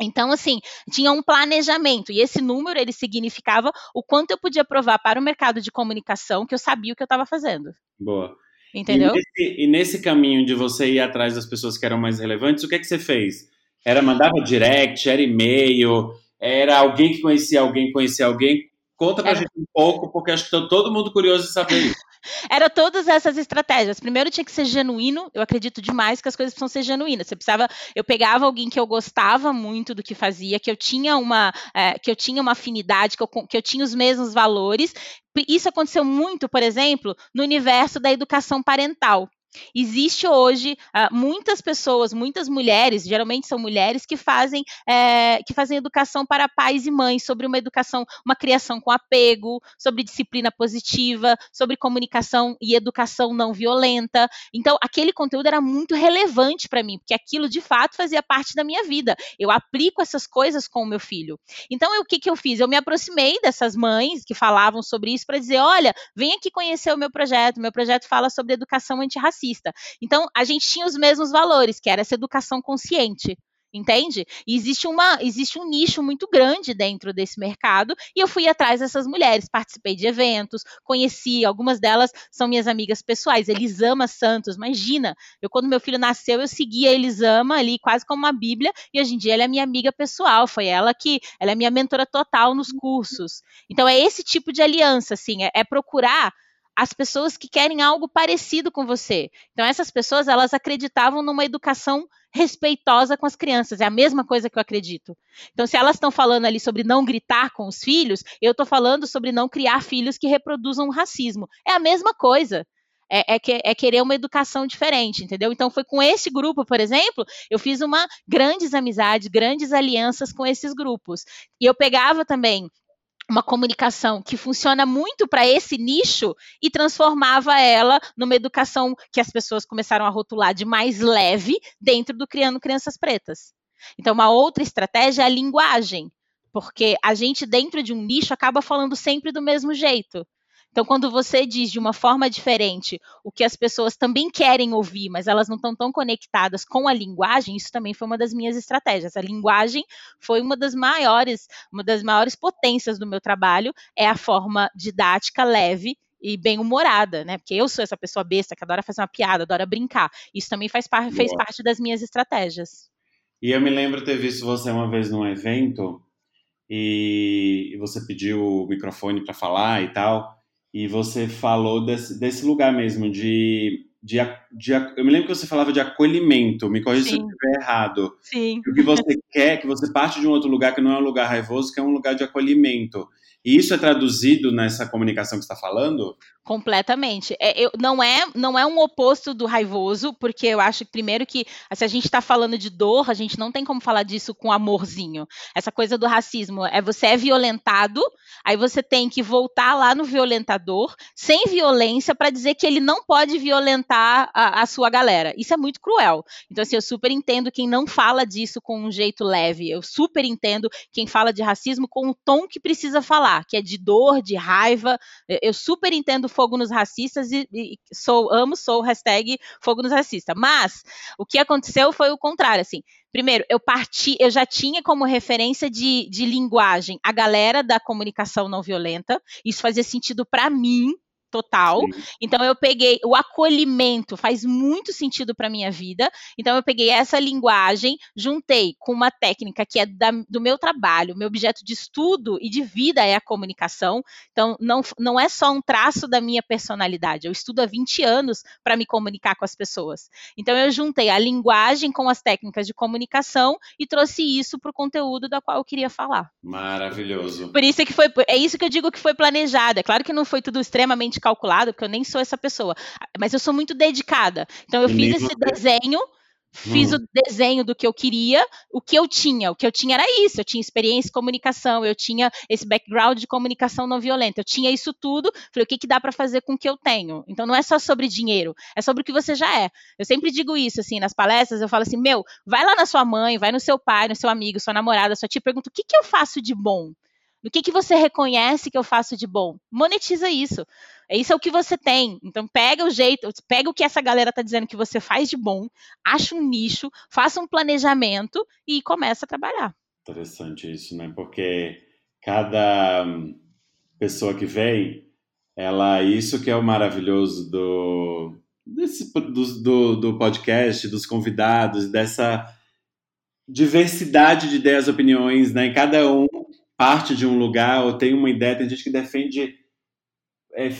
Então, assim, tinha um planejamento, e esse número ele significava o quanto eu podia provar para o mercado de comunicação que eu sabia o que eu estava fazendo. Boa. Entendeu? E nesse, e nesse, caminho de você ir atrás das pessoas que eram mais relevantes, o que é que você fez? Era mandava direct, era e-mail, era alguém que conhecia alguém, conhecia alguém? Conta pra era... gente um pouco, porque acho que tá todo mundo curioso de saber isso. Era todas essas estratégias. Primeiro tinha que ser genuíno. Eu acredito demais que as coisas precisam ser genuínas. Você precisava. Eu pegava alguém que eu gostava muito do que fazia, que eu tinha uma, é, que eu tinha uma afinidade, que eu, que eu tinha os mesmos valores. Isso aconteceu muito, por exemplo, no universo da educação parental. Existe hoje uh, muitas pessoas, muitas mulheres, geralmente são mulheres que fazem é, que fazem educação para pais e mães sobre uma educação, uma criação com apego, sobre disciplina positiva, sobre comunicação e educação não violenta. Então, aquele conteúdo era muito relevante para mim, porque aquilo de fato fazia parte da minha vida. Eu aplico essas coisas com o meu filho. Então, o que, que eu fiz? Eu me aproximei dessas mães que falavam sobre isso para dizer: olha, vem aqui conhecer o meu projeto. Meu projeto fala sobre educação antirracista racista. Então, a gente tinha os mesmos valores, que era essa educação consciente entende? Existe, uma, existe um nicho muito grande dentro desse mercado e eu fui atrás dessas mulheres, participei de eventos, conheci, algumas delas são minhas amigas pessoais, Elisama Santos, imagina, eu quando meu filho nasceu eu segui a Elisama ali quase como uma bíblia e hoje em dia ela é minha amiga pessoal, foi ela que, ela é minha mentora total nos cursos, então é esse tipo de aliança, assim, é, é procurar as pessoas que querem algo parecido com você. Então essas pessoas elas acreditavam numa educação respeitosa com as crianças. É a mesma coisa que eu acredito. Então se elas estão falando ali sobre não gritar com os filhos, eu estou falando sobre não criar filhos que reproduzam o racismo. É a mesma coisa. É, é, é, querer uma educação diferente, entendeu? Então foi com esse grupo, por exemplo, eu fiz uma grandes amizades, grandes alianças com esses grupos. E eu pegava também uma comunicação que funciona muito para esse nicho e transformava ela numa educação que as pessoas começaram a rotular de mais leve dentro do Criando Crianças Pretas. Então, uma outra estratégia é a linguagem, porque a gente, dentro de um nicho, acaba falando sempre do mesmo jeito. Então, quando você diz de uma forma diferente o que as pessoas também querem ouvir, mas elas não estão tão conectadas com a linguagem, isso também foi uma das minhas estratégias. A linguagem foi uma das maiores, uma das maiores potências do meu trabalho, é a forma didática leve e bem humorada, né? Porque eu sou essa pessoa besta que adora fazer uma piada, adora brincar. Isso também faz par fez parte das minhas estratégias. E eu me lembro ter visto você uma vez num evento e você pediu o microfone para falar e tal e você falou desse, desse lugar mesmo, de, de, de, Eu me lembro que você falava de acolhimento, me corrija se eu estiver errado. Sim. O que você quer, que você parte de um outro lugar que não é um lugar raivoso, que é um lugar de acolhimento. E isso é traduzido nessa comunicação que está falando? Completamente. É, eu, não, é, não é um oposto do raivoso, porque eu acho, primeiro, que se a gente está falando de dor, a gente não tem como falar disso com amorzinho. Essa coisa do racismo é você é violentado, aí você tem que voltar lá no violentador, sem violência, para dizer que ele não pode violentar a, a, sua galera. Isso é muito cruel. Então, assim, eu super entendo quem não fala disso com um jeito leve. Eu super entendo quem fala de racismo com o tom que precisa falar que é de dor, de raiva. Eu super entendo fogo nos racistas e, e sou amo, sou hashtag fogo nos racistas. Mas o que aconteceu foi o contrário, assim. Primeiro, eu parti, eu já tinha como referência de, de linguagem a galera da comunicação não violenta. Isso fazia sentido para mim, total. Sim. Então eu peguei o acolhimento faz muito sentido para minha vida. Então eu peguei essa linguagem, juntei com uma técnica que é da, do meu trabalho, meu objeto de estudo e de vida é a comunicação. Então não, não é só um traço da minha personalidade. Eu estudo há 20 anos para me comunicar com as pessoas. Então eu juntei a linguagem com as técnicas de comunicação e trouxe isso para o conteúdo da qual eu queria falar. Maravilhoso. Por isso é que foi, é isso que eu digo que foi planejado. É claro que não foi tudo extremamente calculado, porque eu nem sou essa pessoa. Mas eu sou muito dedicada. Então eu fiz esse desenho, fiz hum. o desenho do que eu queria, o que eu tinha. O que eu tinha era isso. Eu tinha experiência em comunicação, eu tinha esse background de comunicação não violenta. Eu tinha isso tudo. Falei, o que, que dá para fazer com o que eu tenho? Então não é só sobre dinheiro, é sobre o que você já é. Eu sempre digo isso, assim, nas palestras, eu falo assim, meu, vai lá na sua mãe, vai no seu pai, no seu amigo, sua namorada, sua tia, pergunta o que, que eu faço de bom? No que, que você reconhece que eu faço de bom? Monetiza isso. Isso é o que você tem. Então pega o jeito, pega o que essa galera tá dizendo que você faz de bom, acha um nicho, faça um planejamento e começa a trabalhar. Interessante isso, né? Porque cada hum, pessoa que vem, ela isso que é o maravilhoso do desse, do, do, do podcast, dos convidados, dessa diversidade de ideias, opiniões, né? Cada um parte de um lugar ou tem uma ideia, tem gente que defende. É,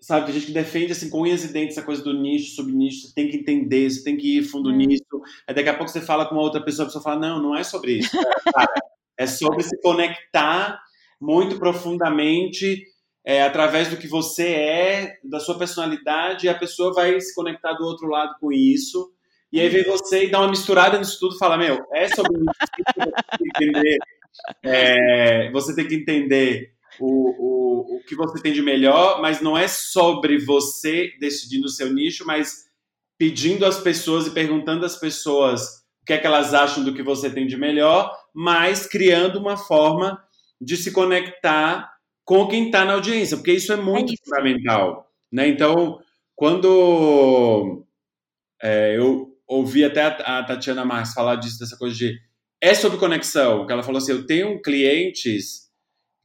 sabe, tem gente que defende assim, com unhas e dentes essa coisa do nicho, subnicho, você tem que entender, você tem que ir fundo hum. nisso. Aí daqui a pouco você fala com uma outra pessoa, a pessoa fala, não, não é sobre isso. Cara, é sobre se conectar muito profundamente é, através do que você é, da sua personalidade, e a pessoa vai se conectar do outro lado com isso. E aí vem você e dá uma misturada nisso tudo e fala, meu, é sobre isso, entender é, você tem que entender o, o, o que você tem de melhor, mas não é sobre você decidindo o seu nicho, mas pedindo às pessoas e perguntando às pessoas o que é que elas acham do que você tem de melhor, mas criando uma forma de se conectar com quem está na audiência, porque isso é muito é isso. fundamental. Né? Então, quando é, eu ouvi até a, a Tatiana Marques falar disso, dessa coisa de é sobre conexão, que ela falou assim, eu tenho clientes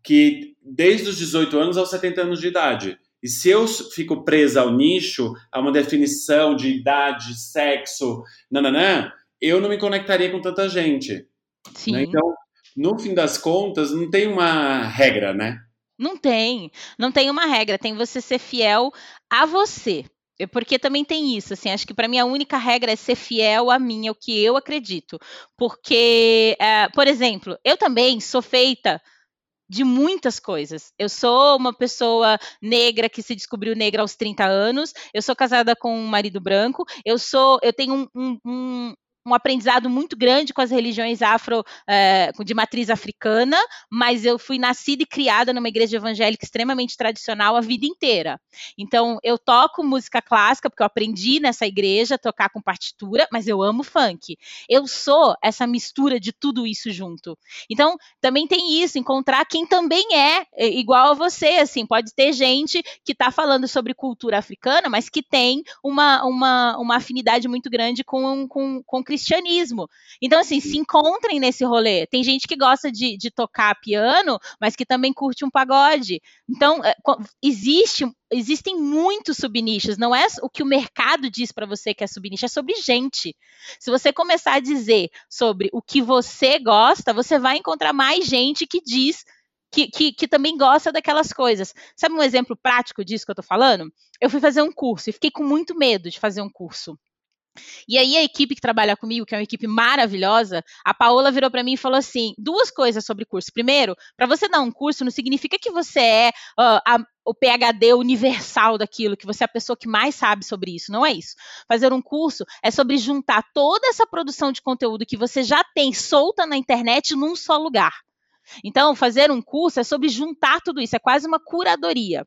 que desde os 18 anos aos 70 anos de idade. E se eu fico presa ao nicho, a uma definição de idade, sexo, nananã, eu não me conectaria com tanta gente. Sim. Né? Então, no fim das contas, não tem uma regra, né? Não tem. Não tem uma regra. Tem você ser fiel a você. Porque também tem isso, assim, acho que para mim a única regra é ser fiel a mim, ao que eu acredito. Porque, é, por exemplo, eu também sou feita de muitas coisas. Eu sou uma pessoa negra que se descobriu negra aos 30 anos, eu sou casada com um marido branco, eu sou, eu tenho um, um aprendizado muito grande com as religiões afro é, de matriz africana, mas eu fui nascida e criada numa igreja evangélica extremamente tradicional a vida inteira. Então eu toco música clássica porque eu aprendi nessa igreja a tocar com partitura, mas eu amo funk. Eu sou essa mistura de tudo isso junto. Então também tem isso, encontrar quem também é, é igual a você, assim, pode ter gente que está falando sobre cultura africana, mas que tem uma, uma, uma afinidade muito grande com, com, com cristianismo. Então, assim, se encontrem nesse rolê. Tem gente que gosta de, de tocar piano, mas que também curte um pagode. Então, é, existe existem muitos subnichos, não é o que o mercado diz para você que é subnicho, é sobre gente. Se você começar a dizer sobre o que você gosta, você vai encontrar mais gente que diz que, que, que, também gosta daquelas coisas. Sabe um exemplo prático disso que eu tô falando? Eu fui fazer um curso e fiquei com muito medo de fazer um curso. E aí a equipe que trabalha comigo, que é uma equipe maravilhosa, a Paola virou para mim e falou assim: duas coisas sobre curso. Primeiro, para você dar um curso não significa que você é uh, a, o PhD universal daquilo, que você é a pessoa que mais sabe sobre isso. Não é isso. Fazer um curso é sobre juntar toda essa produção de conteúdo que você já tem solta na internet num só lugar. Então, fazer um curso é sobre juntar tudo isso, é quase uma curadoria.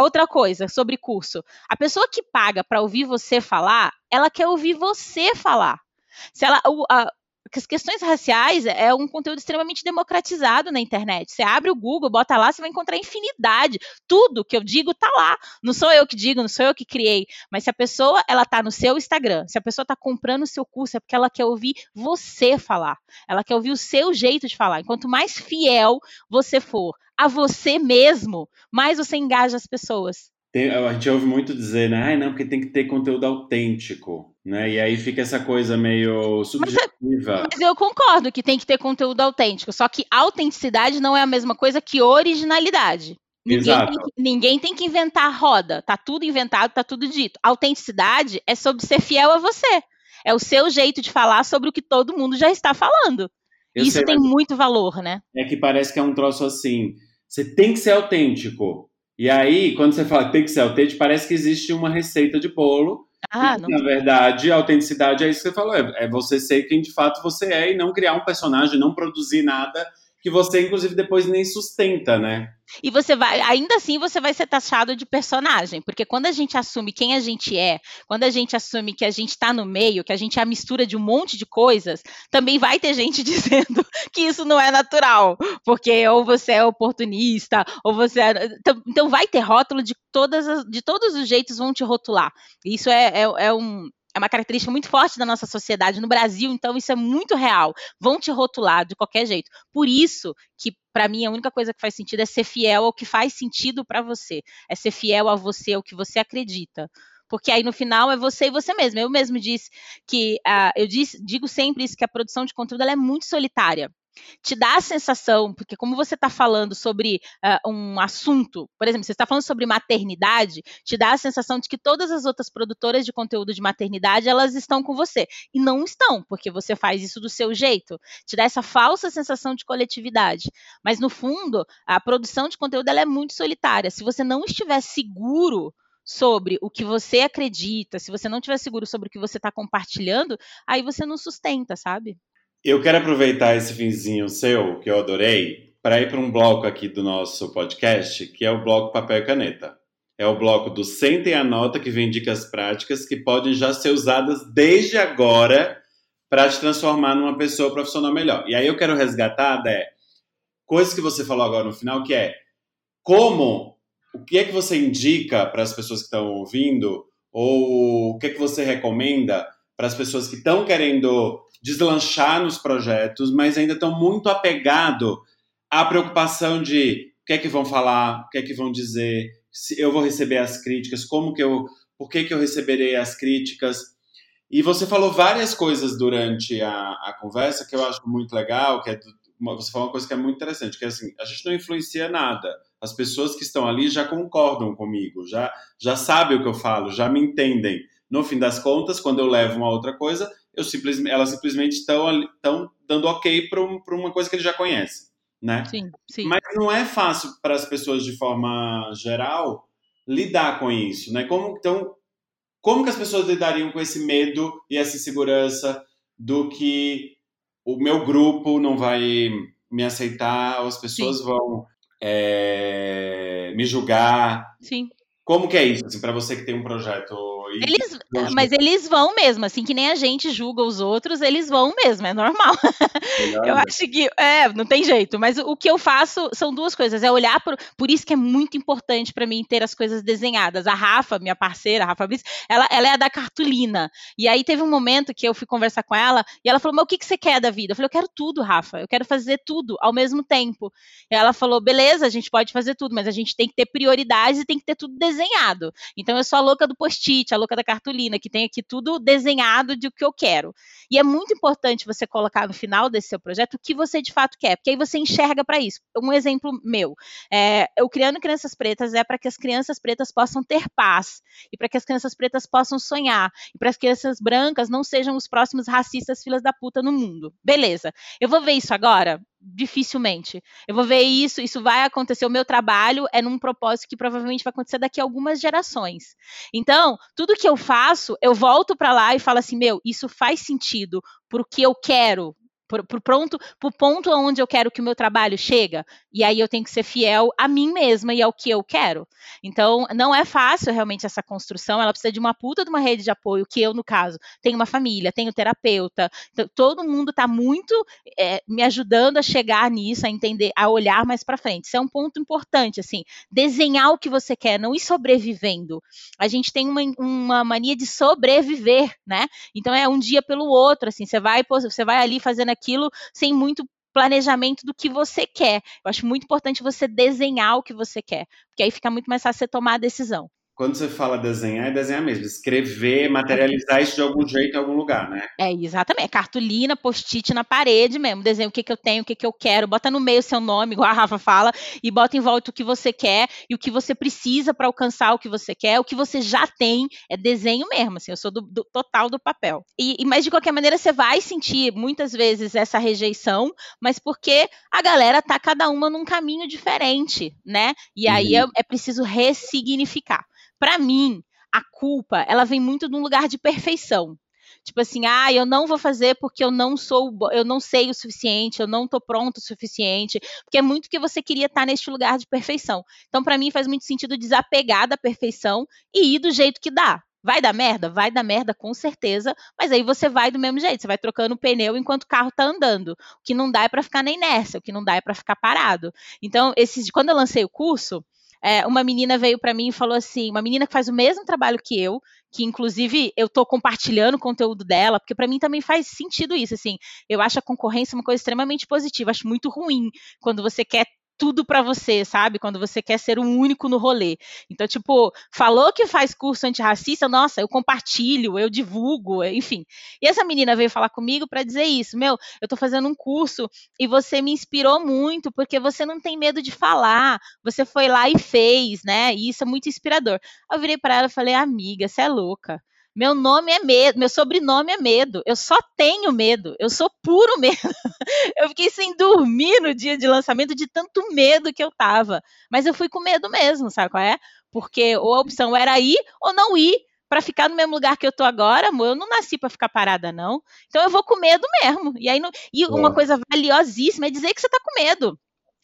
Outra coisa sobre curso: a pessoa que paga para ouvir você falar, ela quer ouvir você falar. Se ela, o, a, as questões raciais é um conteúdo extremamente democratizado na internet. Você abre o Google, bota lá, você vai encontrar infinidade. Tudo que eu digo tá lá. Não sou eu que digo, não sou eu que criei. Mas se a pessoa ela tá no seu Instagram, se a pessoa tá comprando o seu curso, é porque ela quer ouvir você falar. Ela quer ouvir o seu jeito de falar. Enquanto mais fiel você for a você mesmo, mais você engaja as pessoas. Tem, a gente ouve muito dizer, né? Ah, não, porque tem que ter conteúdo autêntico, né? E aí fica essa coisa meio subjetiva. Mas, mas, eu concordo que tem que ter conteúdo autêntico, só que autenticidade não é a mesma coisa que originalidade. Ninguém tem, que, ninguém tem, que, inventar roda, tá tudo inventado, tá tudo dito. Autenticidade é sobre ser fiel a você. É o seu jeito de falar sobre o que todo mundo já está falando. Eu Isso sei, tem muito valor, né? É que parece que é um troço assim. Você tem que ser autêntico. E aí, quando você fala que tem que ser autêntico, parece que existe uma receita de bolo. Ah, e, não... Na verdade, a autenticidade é isso que você falou. É, é você ser quem de fato você é e não criar um personagem, não produzir nada que você, inclusive, depois nem sustenta, né? E você vai, ainda assim, você vai ser taxado de personagem, porque quando a gente assume quem a gente é, quando a gente assume que a gente está no meio, que a gente é a mistura de um monte de coisas, também vai ter gente dizendo que isso não é natural, porque ou você é oportunista, ou você é... Então, então vai ter rótulo de todas as, de todos os jeitos vão te rotular. Isso é, é, é um é uma característica muito forte da nossa sociedade no Brasil, então isso é muito real. Vão te rotular de qualquer jeito. Por isso que para mim a única coisa que faz sentido é ser fiel ao que faz sentido para você, é ser fiel a você, ao que você acredita porque aí no final é você e você mesmo. Eu mesmo disse que uh, eu disse, digo sempre isso que a produção de conteúdo é muito solitária te dá a sensação, porque como você está falando sobre uh, um assunto, por exemplo, você está falando sobre maternidade, te dá a sensação de que todas as outras produtoras de conteúdo de maternidade elas estão com você e não estão, porque você faz isso do seu jeito. Te dá essa falsa sensação de coletividade. Mas no fundo, a produção de conteúdo ela é muito solitária. Se você não estiver seguro sobre o que você acredita, se você não estiver seguro sobre o que você está compartilhando, aí você não sustenta, sabe? Eu quero aproveitar esse finzinho seu, que eu adorei, para ir para um bloco aqui do nosso podcast, que é o bloco Papel e Caneta. É o bloco do Sentem a Nota, que vem dicas práticas que podem já ser usadas desde agora para te transformar numa pessoa profissional melhor. E aí eu quero resgatar, Dé, coisas que você falou agora no final, que é como, o que é que você indica para as pessoas que estão ouvindo, ou o que é que você recomenda para as pessoas que estão querendo deslanchar nos projetos, mas ainda estão muito apegados à preocupação de o que é que vão falar, o que é que vão dizer, se eu vou receber as críticas, como que eu, por que que eu receberei as críticas. E você falou várias coisas durante a, a conversa que eu acho muito legal, que é você falou uma coisa que é muito interessante, que é assim, a gente não influencia nada. As pessoas que estão ali já concordam comigo, já já sabem o que eu falo, já me entendem. No fim das contas, quando eu levo uma outra coisa, eu simplesmente, elas simplesmente estão dando ok para um, uma coisa que eles já conhecem, né? Sim, sim. Mas não é fácil para as pessoas de forma geral lidar com isso, né? Como então, como que as pessoas lidariam com esse medo e essa insegurança do que o meu grupo não vai me aceitar, ou as pessoas sim. vão é, me julgar? Sim. Como que é isso, assim, para você que tem um projeto eles, mas eles vão mesmo, assim que nem a gente julga os outros, eles vão mesmo, é normal. eu acho que, é, não tem jeito. Mas o que eu faço são duas coisas: é olhar por, por isso que é muito importante para mim ter as coisas desenhadas. A Rafa, minha parceira, a Rafa Brice, ela, ela é a da cartolina. E aí teve um momento que eu fui conversar com ela e ela falou: Mas o que, que você quer da vida? Eu falei: Eu quero tudo, Rafa. Eu quero fazer tudo ao mesmo tempo. E ela falou: Beleza, a gente pode fazer tudo, mas a gente tem que ter prioridades e tem que ter tudo desenhado. Então eu sou a louca do post-it, a louca da cartolina, que tem aqui tudo desenhado de o que eu quero. E é muito importante você colocar no final desse seu projeto o que você de fato quer, porque aí você enxerga para isso. Um exemplo meu, é, eu criando crianças pretas é para que as crianças pretas possam ter paz e para que as crianças pretas possam sonhar e para as crianças brancas não sejam os próximos racistas filas da puta no mundo. Beleza? Eu vou ver isso agora? Dificilmente. Eu vou ver isso, isso vai acontecer. O meu trabalho é num propósito que provavelmente vai acontecer daqui a algumas gerações. Então, tudo que eu faço, eu volto para lá e falo assim: meu, isso faz sentido pro que eu quero, pro, pro pronto, pro ponto onde eu quero que o meu trabalho chega. E aí eu tenho que ser fiel a mim mesma e ao que eu quero. Então, não é fácil realmente essa construção. Ela precisa de uma puta de uma rede de apoio, que eu, no caso, tenho uma família, tenho terapeuta. Então, todo mundo está muito é, me ajudando a chegar nisso, a entender, a olhar mais para frente. Isso é um ponto importante, assim, desenhar o que você quer, não ir sobrevivendo. A gente tem uma, uma mania de sobreviver, né? Então é um dia pelo outro, assim, você vai, você vai ali fazendo aquilo sem muito planejamento do que você quer. Eu acho muito importante você desenhar o que você quer, porque aí fica muito mais fácil você tomar a decisão. Quando você fala desenhar, é desenhar mesmo. Escrever, materializar isso de algum jeito em algum lugar, né? É, exatamente. É cartolina, post-it na parede mesmo. Desenha o que, que eu tenho, o que, que eu quero. Bota no meio o seu nome, igual a Rafa fala, e bota em volta o que você quer e o que você precisa para alcançar o que você quer. O que você já tem é desenho mesmo, assim. Eu sou do, do total do papel. E, e, mas, de qualquer maneira, você vai sentir muitas vezes essa rejeição, mas porque a galera tá cada uma num caminho diferente, né? E aí uhum. é, é preciso ressignificar para mim, a culpa, ela vem muito de um lugar de perfeição. Tipo assim, ah, eu não vou fazer porque eu não sou, eu não sei o suficiente, eu não tô pronto o suficiente, porque é muito que você queria estar neste lugar de perfeição. Então, para mim faz muito sentido desapegar da perfeição e ir do jeito que dá. Vai dar merda? Vai dar merda com certeza, mas aí você vai do mesmo jeito, você vai trocando o pneu enquanto o carro tá andando. O que não dá é para ficar na inércia, o que não dá é para ficar parado. Então, esses, quando eu lancei o curso, é, uma menina veio para mim e falou assim, uma menina que faz o mesmo trabalho que eu, que inclusive eu estou compartilhando o conteúdo dela, porque para mim também faz sentido isso, assim, eu acho a concorrência uma coisa extremamente positiva, acho muito ruim quando você quer tudo para você, sabe? Quando você quer ser o um único no rolê. Então, tipo, falou que faz curso antirracista, nossa, eu compartilho, eu divulgo, enfim. E essa menina veio falar comigo para dizer isso, meu, eu tô fazendo um curso e você me inspirou muito porque você não tem medo de falar, você foi lá e fez, né? E isso é muito inspirador. Eu virei para ela e falei, amiga, você é louca. Meu nome é medo, meu sobrenome é medo. Eu só tenho medo. Eu sou puro medo. eu fiquei sem dormir no dia de lançamento de tanto medo que eu tava. Mas eu fui com medo mesmo, sabe qual é? Porque ou a opção era ir ou não ir para ficar no mesmo lugar que eu tô agora, amor, eu não nasci para ficar parada, não. Então eu vou com medo mesmo. E aí, e uma coisa valiosíssima é dizer que você tá com medo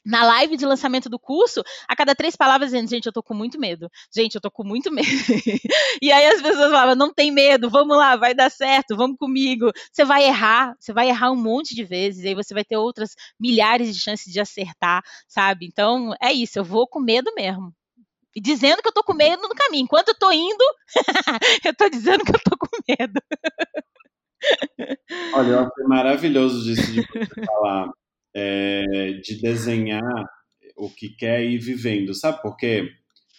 na live de lançamento do curso, a cada três palavras dizendo, gente, eu tô com muito medo. Gente, eu tô com muito medo. e aí as pessoas falavam, não tem medo, vamos lá, vai dar certo, vamos comigo. Você vai errar, você vai errar um monte de vezes, e aí você vai ter outras milhares de chances de acertar, sabe? Então, é isso, eu vou com medo mesmo. E dizendo que eu tô com medo no caminho. Enquanto eu tô indo, eu tô dizendo que eu tô com medo. Olha, eu achei maravilhoso disso de você falar é, de desenhar o que quer ir vivendo, sabe por quê?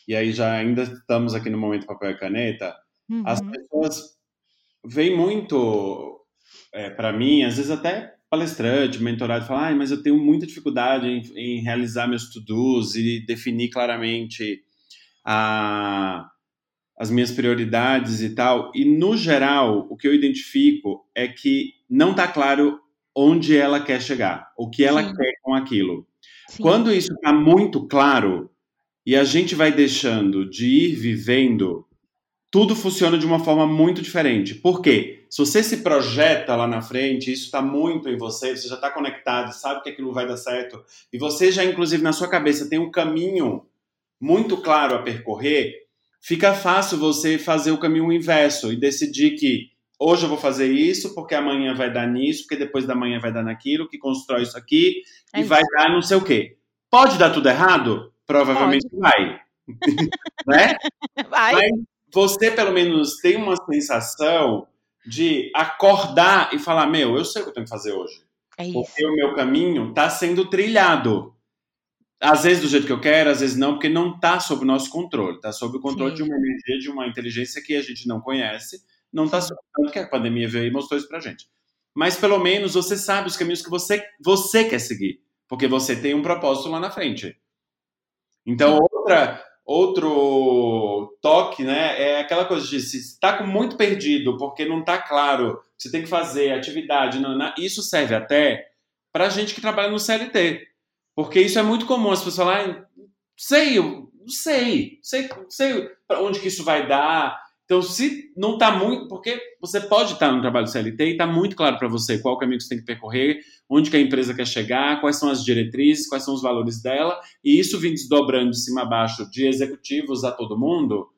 E aí já ainda estamos aqui no momento papel e caneta. Uhum. As pessoas veem muito é, para mim, às vezes até palestrante, mentorado, falam, ah, mas eu tenho muita dificuldade em, em realizar meus to-dos e definir claramente a, as minhas prioridades e tal. E no geral, o que eu identifico é que não está claro onde ela quer chegar, o que ela Sim. quer com aquilo. Sim. Quando isso está muito claro e a gente vai deixando de ir vivendo, tudo funciona de uma forma muito diferente. Por quê? Se você se projeta lá na frente, isso está muito em você, você já está conectado, sabe que aquilo vai dar certo, e você já, inclusive, na sua cabeça tem um caminho muito claro a percorrer, fica fácil você fazer o caminho inverso e decidir que hoje eu vou fazer isso, porque amanhã vai dar nisso, porque depois da manhã vai dar naquilo, que constrói isso aqui, é e isso. vai dar não sei o quê. Pode dar tudo errado? Provavelmente Pode. vai. né? Vai. Mas você, pelo menos, tem uma sensação de acordar e falar: Meu, eu sei o que eu tenho que fazer hoje. É isso. Porque o meu caminho está sendo trilhado. Às vezes do jeito que eu quero, às vezes não, porque não está sob o nosso controle. Está sob o controle Sim. de uma energia, de uma inteligência que a gente não conhece não está tanto que a pandemia veio e mostrou isso pra gente. Mas pelo menos você sabe os caminhos que você, você quer seguir, porque você tem um propósito lá na frente. Então, outra, outro toque, né, é aquela coisa de se está muito perdido, porque não está claro, você tem que fazer atividade, não, não, isso serve até para gente que trabalha no CLT, porque isso é muito comum as pessoas falarem, sei, sei, sei, sei para onde que isso vai dar, então, se não está muito, porque você pode estar no trabalho CLT e está muito claro para você qual caminho você tem que percorrer, onde que a empresa quer chegar, quais são as diretrizes, quais são os valores dela, e isso vem desdobrando de cima a baixo de executivos a todo mundo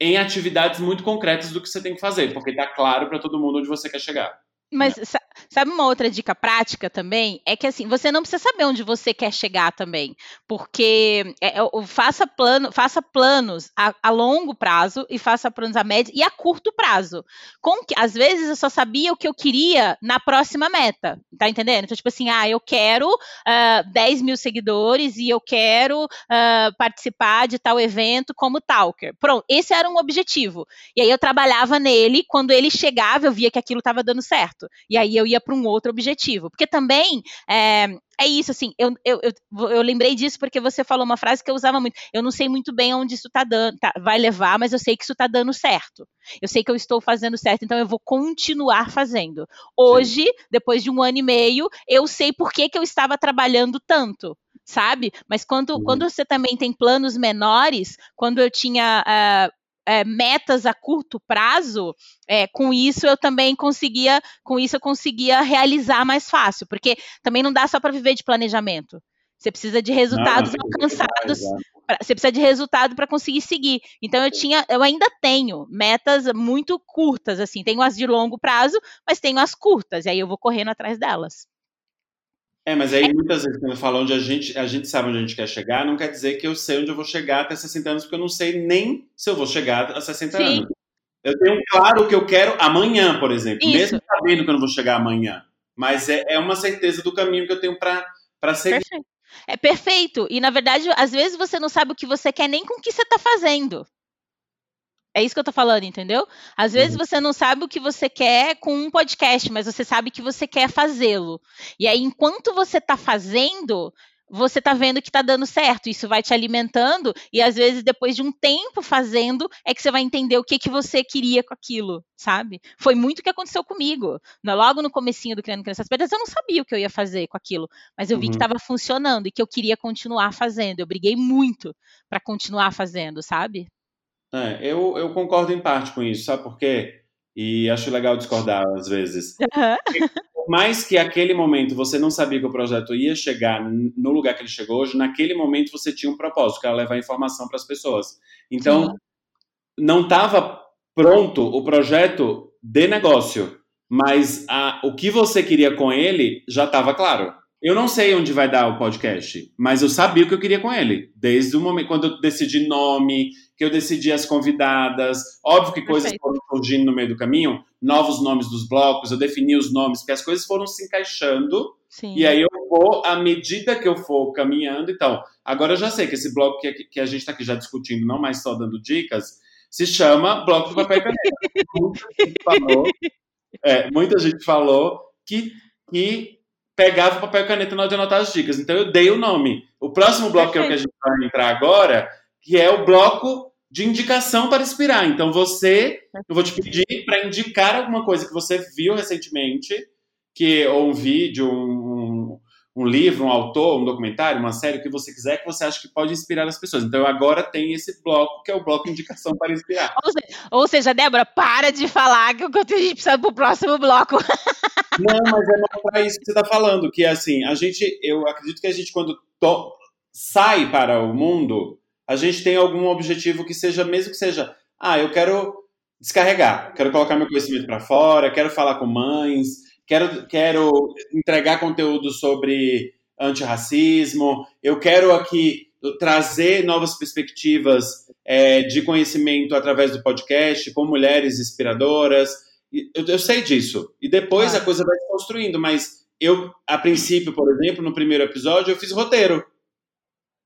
em atividades muito concretas do que você tem que fazer, porque está claro para todo mundo onde você quer chegar. Mas? Sabe uma outra dica prática também? É que assim, você não precisa saber onde você quer chegar também, porque é, é faça, plano, faça planos a, a, longo prazo e faça planos a médio e a curto prazo. Com que, às vezes eu só sabia o que eu queria na próxima meta, tá entendendo? Então, tipo assim, ah, eu quero uh, ah, 10 mil seguidores e eu quero uh, participar de tal evento como talker. Pronto, esse era um objetivo. E aí eu trabalhava nele, quando ele chegava, eu via que aquilo estava dando certo. E aí eu ia para um outro objetivo. Porque também é, é isso, assim, eu, eu, eu, eu, lembrei disso porque você falou uma frase que eu usava muito. Eu não sei muito bem onde isso tá dando, tá, vai levar, mas eu sei que isso tá dando certo. Eu sei que eu estou fazendo certo, então eu vou continuar fazendo. Hoje, Sim. depois de um ano e meio, eu sei por que, que eu estava trabalhando tanto sabe? Mas quando, quando você também tem planos menores, quando eu tinha uh, é, metas a curto prazo, é, com isso eu também conseguia, com isso eu conseguia realizar mais fácil, porque também não dá só para viver de planejamento. Você precisa de resultados não, alcançados. Pra, você precisa de resultado para conseguir seguir. Então eu tinha, eu ainda tenho metas muito curtas, assim, tenho as de longo prazo, mas tenho as curtas, e aí eu vou correndo atrás delas. É, mas aí muitas vezes quando eu falo onde a gente, a gente sabe onde a gente quer chegar, não quer dizer que eu sei onde eu vou chegar até 60 anos, porque eu não sei nem se eu vou chegar a 60 Sim. anos. Eu tenho claro o que eu quero amanhã, por exemplo, Isso. mesmo sabendo que eu não vou chegar amanhã. Mas é, é uma certeza do caminho que eu tenho para seguir. Perfeito. É perfeito. E na verdade, às vezes você não sabe o que você quer nem com o que você está fazendo. É isso que eu tô falando, entendeu? Às vezes uhum. você não sabe o que você quer com um podcast, mas você sabe que você quer fazê-lo. E aí, enquanto você tá fazendo, você tá vendo que tá dando certo. Isso vai te alimentando e às vezes depois de um tempo fazendo é que você vai entender o que que você queria com aquilo, sabe? Foi muito o que aconteceu comigo. Logo no comecinho do Criando Crianças Perdas, eu não sabia o que eu ia fazer com aquilo, mas eu vi uhum. que estava funcionando e que eu queria continuar fazendo. Eu briguei muito para continuar fazendo, sabe? É, eu, eu concordo em parte com isso, sabe por quê? E acho legal discordar às vezes. Uhum. Por mais que aquele momento você não sabia que o projeto ia chegar no lugar que ele chegou hoje, naquele momento você tinha um propósito, que era levar informação para as pessoas. Então, Sim. não estava pronto o projeto de negócio, mas a, o que você queria com ele já estava claro. Eu não sei onde vai dar o podcast, mas eu sabia o que eu queria com ele. Desde o momento quando eu decidi nome, que eu decidi as convidadas. Óbvio que coisas Perfeito. foram surgindo no meio do caminho, novos nomes dos blocos, eu defini os nomes, porque as coisas foram se encaixando. Sim. E aí eu vou, à medida que eu for caminhando, então, agora eu já sei que esse bloco que, que a gente está aqui já discutindo, não mais só dando dicas, se chama Bloco do Papel e Caneta. muita gente falou, é, muita gente falou que, que pegava papel e caneta na hora de anotar as dicas. Então eu dei o nome. O próximo bloco que é o que a gente vai entrar agora, que é o bloco de indicação para inspirar. Então você, eu vou te pedir para indicar alguma coisa que você viu recentemente, que ou um vídeo, um, um livro, um autor, um documentário, uma série, o que você quiser, que você acha que pode inspirar as pessoas. Então agora tem esse bloco, que é o bloco indicação para inspirar. Ou seja, ou seja Débora, para de falar que a gente precisa para o próximo bloco. Não, mas é para isso que você está falando, que assim, a gente, eu acredito que a gente quando to, sai para o mundo, a gente tem algum objetivo que seja, mesmo que seja, ah, eu quero descarregar, quero colocar meu conhecimento para fora, quero falar com mães, quero, quero entregar conteúdo sobre antirracismo, eu quero aqui trazer novas perspectivas é, de conhecimento através do podcast, com mulheres inspiradoras. Eu, eu sei disso. E depois ah. a coisa vai se construindo, mas eu, a princípio, por exemplo, no primeiro episódio, eu fiz roteiro.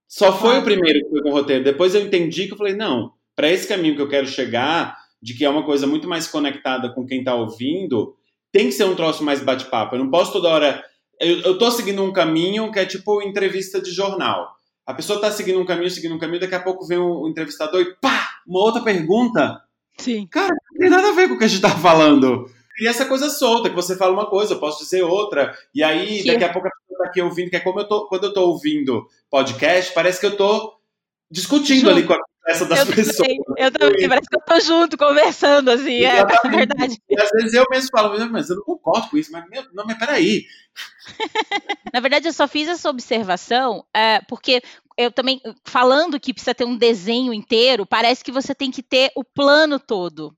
Só foi ah. o primeiro que foi com roteiro. Depois eu entendi que eu falei, não, para esse caminho que eu quero chegar, de que é uma coisa muito mais conectada com quem está ouvindo, tem que ser um troço mais bate-papo. Eu não posso toda hora. Eu, eu tô seguindo um caminho que é tipo entrevista de jornal. A pessoa tá seguindo um caminho, seguindo um caminho, daqui a pouco vem o entrevistador e pá! Uma outra pergunta Sim. Cara, não tem nada a ver com o que a gente tá falando. E essa coisa solta, que você fala uma coisa, eu posso dizer outra. E aí, daqui a pouco a pessoa tá aqui ouvindo, que é como eu tô, quando eu tô ouvindo podcast, parece que eu tô discutindo ali com a conversa das eu pessoas. Também, eu também, parece que eu tô junto, conversando, assim, é, é verdade. E às vezes eu mesmo falo, mas eu não concordo com isso, mas meu, não, mas peraí. Na verdade, eu só fiz essa observação é, porque eu também, falando que precisa ter um desenho inteiro, parece que você tem que ter o plano todo.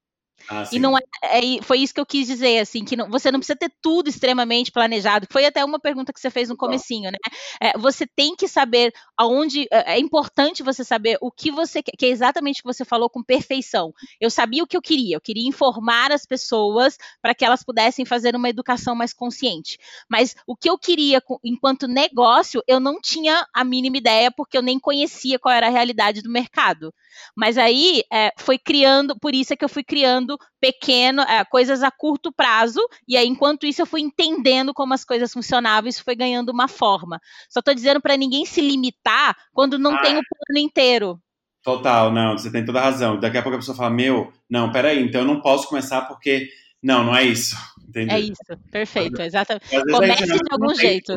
Ah, e não é, é, foi isso que eu quis dizer, assim, que não, você não precisa ter tudo extremamente planejado. Foi até uma pergunta que você fez no comecinho, né? É, você tem que saber aonde é, é importante você saber o que você quer, que é exatamente o que você falou com perfeição. Eu sabia o que eu queria, eu queria informar as pessoas para que elas pudessem fazer uma educação mais consciente. Mas o que eu queria enquanto negócio, eu não tinha a mínima ideia porque eu nem conhecia qual era a realidade do mercado. Mas aí é, foi criando, por isso é que eu fui criando pequeno, é, coisas a curto prazo, e aí enquanto isso eu fui entendendo como as coisas funcionavam, isso foi ganhando uma forma. Só estou dizendo para ninguém se limitar quando não ah, tem o plano inteiro. Total, não, você tem toda a razão. Daqui a pouco a pessoa fala, meu, não, peraí, então eu não posso começar porque. Não, não é isso. Entendi. É isso, perfeito, exatamente. Comece de algum jeito.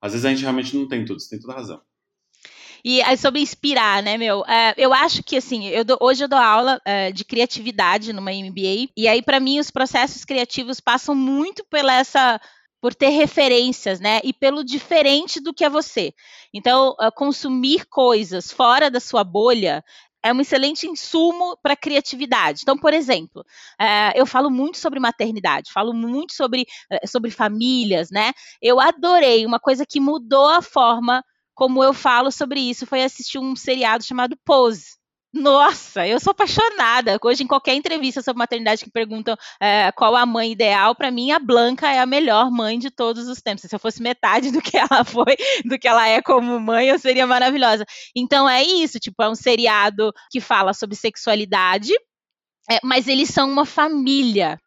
Às vezes a gente realmente não tem tudo, você tem toda a razão. E é sobre inspirar, né, meu? É, eu acho que, assim, eu dou, hoje eu dou aula é, de criatividade numa MBA, e aí, para mim, os processos criativos passam muito pela essa por ter referências, né? E pelo diferente do que é você. Então, uh, consumir coisas fora da sua bolha é um excelente insumo para criatividade. Então, por exemplo, uh, eu falo muito sobre maternidade, falo muito sobre, uh, sobre famílias, né? Eu adorei uma coisa que mudou a forma como eu falo sobre isso, foi assistir um seriado chamado Pose. Nossa, eu sou apaixonada. Hoje, em qualquer entrevista sobre maternidade que perguntam é, qual a mãe ideal, para mim a Blanca é a melhor mãe de todos os tempos. Se eu fosse metade do que ela foi, do que ela é como mãe, eu seria maravilhosa. Então é isso, tipo, é um seriado que fala sobre sexualidade, é, mas eles são uma família.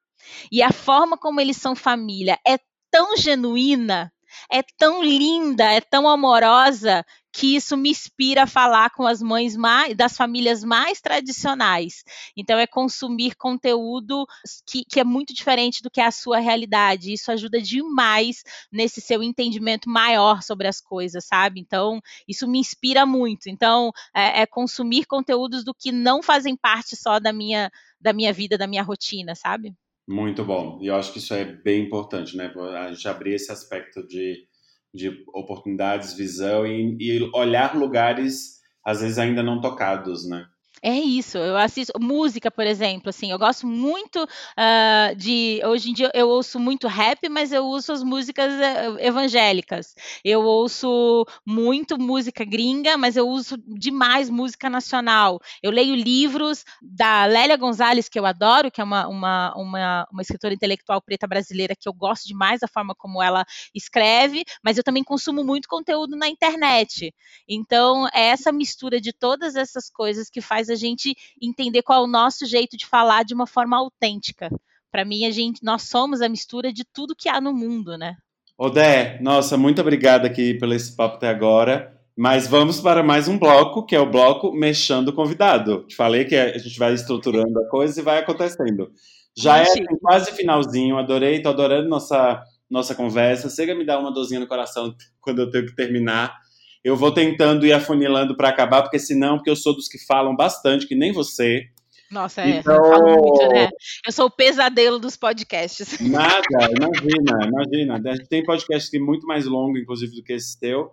E a forma como eles são família é tão genuína é tão linda, é tão amorosa, que isso me inspira a falar com as mães mais, das famílias mais tradicionais. Então, é consumir conteúdo que, que é muito diferente do que é a sua realidade. Isso ajuda demais nesse seu entendimento maior sobre as coisas, sabe? Então, isso me inspira muito. Então, é, é consumir conteúdos do que não fazem parte só da minha, da minha vida, da minha rotina, sabe? Muito bom. E eu acho que isso é bem importante, né? A gente abrir esse aspecto de, de oportunidades, visão e, e olhar lugares, às vezes, ainda não tocados, né? É isso, eu assisto música, por exemplo, assim, eu gosto muito uh, de. Hoje em dia eu ouço muito rap, mas eu ouço as músicas uh, evangélicas. Eu ouço muito música gringa, mas eu uso demais música nacional. Eu leio livros da Lélia Gonzalez, que eu adoro, que é uma, uma, uma, uma escritora intelectual preta brasileira que eu gosto demais da forma como ela escreve, mas eu também consumo muito conteúdo na internet. Então, é essa mistura de todas essas coisas que faz a gente entender qual é o nosso jeito de falar de uma forma autêntica. Para mim, a gente, nós somos a mistura de tudo que há no mundo, né? Odé, nossa, muito obrigada aqui pelo esse papo até agora. Mas vamos para mais um bloco, que é o bloco Mexendo o Convidado. Te falei que a gente vai estruturando a coisa e vai acontecendo. Já é assim, quase finalzinho, adorei, tô adorando nossa, nossa conversa. Chega me dar uma dorzinha no coração quando eu tenho que terminar eu vou tentando ir afunilando para acabar, porque senão, porque eu sou dos que falam bastante, que nem você. Nossa, é, então... eu falo muito, né? Eu sou o pesadelo dos podcasts. Nada, imagina, imagina. A gente tem podcast que é muito mais longo, inclusive, do que esse teu.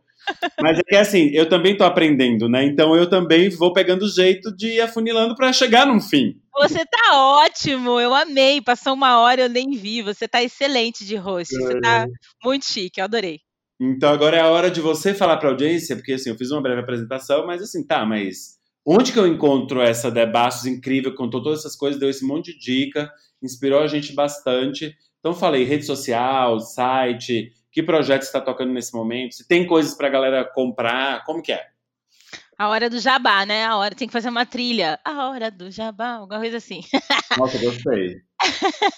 Mas é que assim, eu também estou aprendendo, né? Então eu também vou pegando o jeito de ir afunilando para chegar num fim. Você tá ótimo, eu amei. Passou uma hora, eu nem vi. Você tá excelente de host. Você tá é. muito chique, eu adorei. Então agora é a hora de você falar para a audiência, porque assim, eu fiz uma breve apresentação, mas assim, tá, mas onde que eu encontro essa Debastos incrível, contou todas essas coisas, deu esse monte de dica, inspirou a gente bastante. Então falei, rede social, site, que projeto está tocando nesse momento, se tem coisas para a galera comprar, como que é? A hora do jabá, né? A hora tem que fazer uma trilha. A hora do jabá, alguma coisa assim. Nossa, gostei.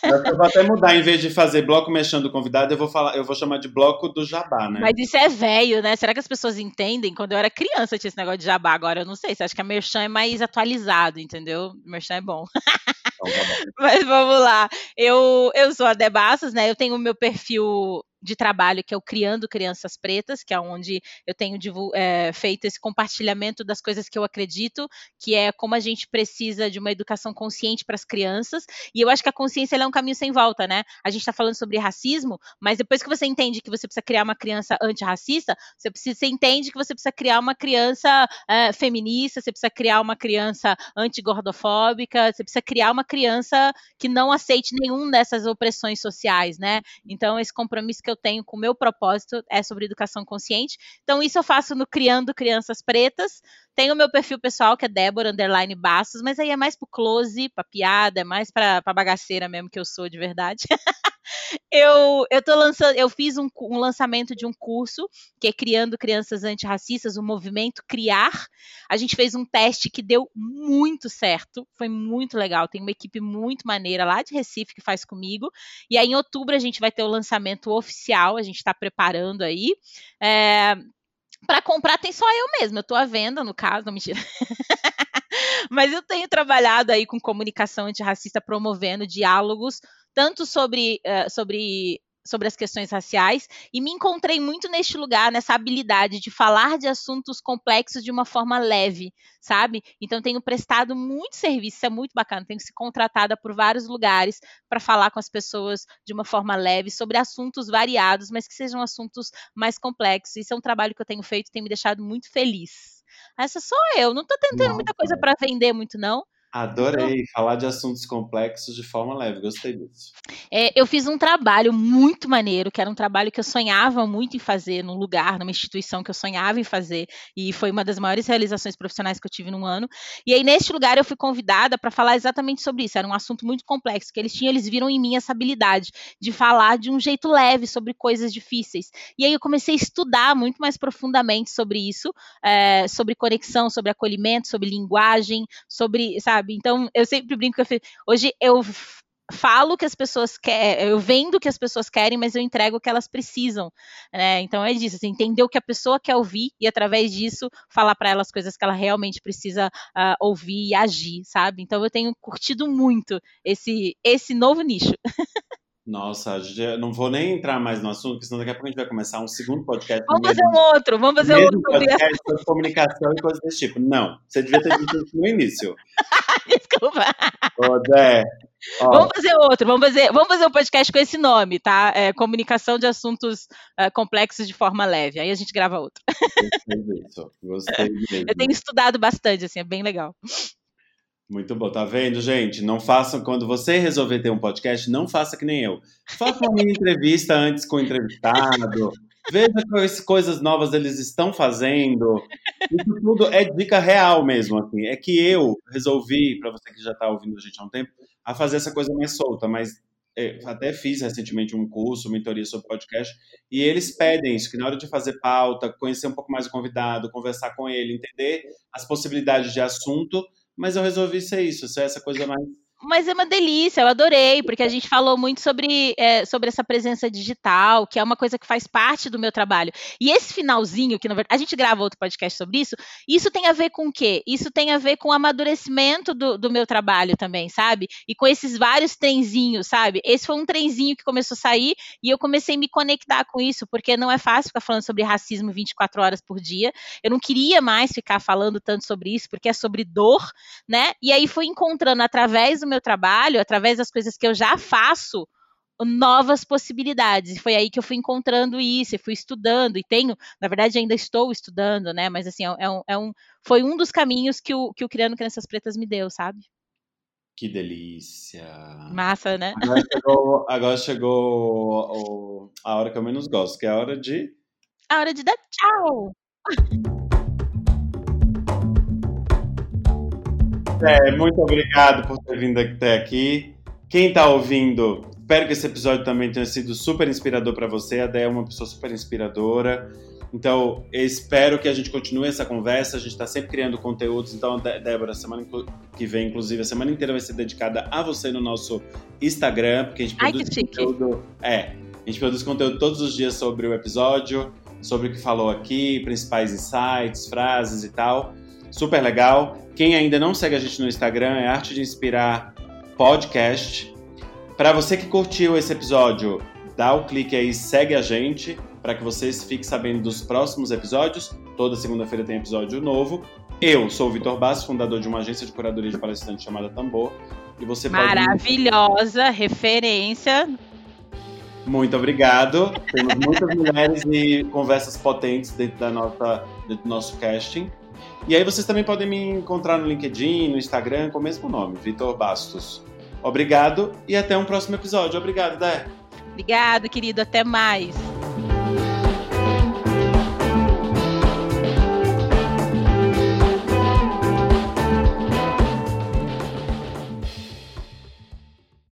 Eu vou até mudar, em vez de fazer bloco mexendo o convidado, eu vou falar, eu vou chamar de bloco do jabá, né? Mas isso é velho, né? Será que as pessoas entendem? Quando eu era criança tinha esse negócio de jabá, agora eu não sei. Você acha que a Merchan é mais atualizado, entendeu? Merchan é bom. Então, tá bom. Mas vamos lá. Eu, eu sou a Debassos, né? Eu tenho o meu perfil de trabalho, que é o Criando Crianças Pretas, que é onde eu tenho é, feito esse compartilhamento das coisas que eu acredito, que é como a gente precisa de uma educação consciente para as crianças. E eu acho que a consciência é um caminho sem volta, né? A gente está falando sobre racismo, mas depois que você entende que você precisa criar uma criança antirracista, você, precisa, você entende que você precisa criar uma criança é, feminista, você precisa criar uma criança antigordofóbica, você precisa criar uma criança que não aceite nenhum dessas opressões sociais, né? Então, esse compromisso que eu tenho com o meu propósito é sobre educação consciente. Então, isso eu faço no Criando Crianças Pretas. Tem o meu perfil pessoal, que é Débora Underline Bastos, mas aí é mais pro close, pra piada, é mais pra, pra bagaceira mesmo que eu sou de verdade. eu, eu tô lançando, eu fiz um, um, lançamento de um curso que é Criando Crianças Antirracistas, o movimento Criar. A gente fez um teste que deu muito certo, foi muito legal. Tem uma equipe muito maneira lá de Recife que faz comigo. E aí, em outubro, a gente vai ter o lançamento oficial, a gente está preparando aí. É, para comprar tem só eu mesma, eu estou à venda, no caso, não mentira. Mas eu tenho trabalhado aí com comunicação antirracista, promovendo diálogos, tanto sobre, uh, sobre sobre as questões raciais e me encontrei muito neste lugar, nessa habilidade de falar de assuntos complexos de uma forma leve, sabe? Então tenho prestado muito serviço, isso é muito bacana, tenho sido contratada por vários lugares para falar com as pessoas de uma forma leve sobre assuntos variados, mas que sejam assuntos mais complexos. Isso é um trabalho que eu tenho feito, tem me deixado muito feliz. Essa sou eu, não estou tentando muita coisa para vender muito não. Adorei falar de assuntos complexos de forma leve, gostei disso. É, eu fiz um trabalho muito maneiro, que era um trabalho que eu sonhava muito em fazer num lugar, numa instituição que eu sonhava em fazer, e foi uma das maiores realizações profissionais que eu tive num ano. E aí, neste lugar, eu fui convidada para falar exatamente sobre isso. Era um assunto muito complexo, que eles tinham, eles viram em mim essa habilidade de falar de um jeito leve sobre coisas difíceis. E aí eu comecei a estudar muito mais profundamente sobre isso, é, sobre conexão, sobre acolhimento, sobre linguagem, sobre, sabe? Sabe? Então, eu sempre brinco que eu, hoje eu falo que as pessoas querem, eu vendo que as pessoas querem, mas eu entrego o que elas precisam, né? Então é disso, assim, entender o que a pessoa quer ouvir e através disso falar para ela as coisas que ela realmente precisa uh, ouvir e agir, sabe? Então eu tenho curtido muito esse esse novo nicho. Nossa, não vou nem entrar mais no assunto, porque senão daqui a pouco a gente vai começar um segundo podcast. Vamos fazer um outro, vamos fazer outro. Podcast sobre comunicação e coisas desse tipo. Não, você devia ter dito isso no início. Desculpa. Ô, Zé, Vamos fazer outro, vamos fazer, vamos fazer um podcast com esse nome, tá? É, comunicação de assuntos uh, complexos de forma leve. Aí a gente grava outro. Gostei disso. Gostei mesmo. Eu tenho estudado bastante, assim, é bem legal. Muito bom, tá vendo, gente? Não façam, quando você resolver ter um podcast, não faça que nem eu. Faça uma mini entrevista antes com o entrevistado. Veja quais coisas novas eles estão fazendo. Isso tudo é dica real mesmo, assim. É que eu resolvi, para você que já está ouvindo a gente há um tempo, a fazer essa coisa mais solta, mas é, até fiz recentemente um curso, mentoria sobre podcast, e eles pedem isso, que na hora de fazer pauta, conhecer um pouco mais o convidado, conversar com ele, entender as possibilidades de assunto, mas eu resolvi ser isso, ser essa coisa mais mas é uma delícia, eu adorei, porque a gente falou muito sobre, é, sobre essa presença digital, que é uma coisa que faz parte do meu trabalho. E esse finalzinho, que na verdade, a gente grava outro podcast sobre isso, isso tem a ver com o quê? Isso tem a ver com o amadurecimento do, do meu trabalho também, sabe? E com esses vários trenzinhos, sabe? Esse foi um trenzinho que começou a sair e eu comecei a me conectar com isso, porque não é fácil ficar falando sobre racismo 24 horas por dia. Eu não queria mais ficar falando tanto sobre isso, porque é sobre dor, né? E aí fui encontrando através do meu trabalho, através das coisas que eu já faço, novas possibilidades. E foi aí que eu fui encontrando isso, e fui estudando, e tenho, na verdade, ainda estou estudando, né? Mas assim, é um, é um foi um dos caminhos que o, que o Criando Crianças Pretas me deu, sabe? Que delícia! Massa, né? Agora chegou, agora chegou a hora que eu menos gosto, que é a hora de. A hora de dar tchau! É, muito obrigado por ter vindo até aqui. Quem está ouvindo, espero que esse episódio também tenha sido super inspirador para você. A Dé é uma pessoa super inspiradora. Então, espero que a gente continue essa conversa. A gente está sempre criando conteúdos. Então, Débora, semana que vem, inclusive, a semana inteira vai ser dedicada a você no nosso Instagram, porque a gente Ai, produz conteúdo. É, a gente produz conteúdo todos os dias sobre o episódio, sobre o que falou aqui, principais insights, frases e tal. Super legal. Quem ainda não segue a gente no Instagram é Arte de Inspirar Podcast. Para você que curtiu esse episódio, dá o clique aí, segue a gente, para que vocês fiquem sabendo dos próximos episódios. Toda segunda-feira tem episódio novo. Eu sou o Vitor Bass, fundador de uma agência de curadoria de palestrantes chamada Tambor. E você Maravilhosa pode... referência. Muito obrigado. Temos muitas mulheres e conversas potentes dentro, da nossa, dentro do nosso casting. E aí vocês também podem me encontrar no LinkedIn, no Instagram, com o mesmo nome, Vitor Bastos. Obrigado e até um próximo episódio. Obrigado, Dé. Obrigado, querido. Até mais.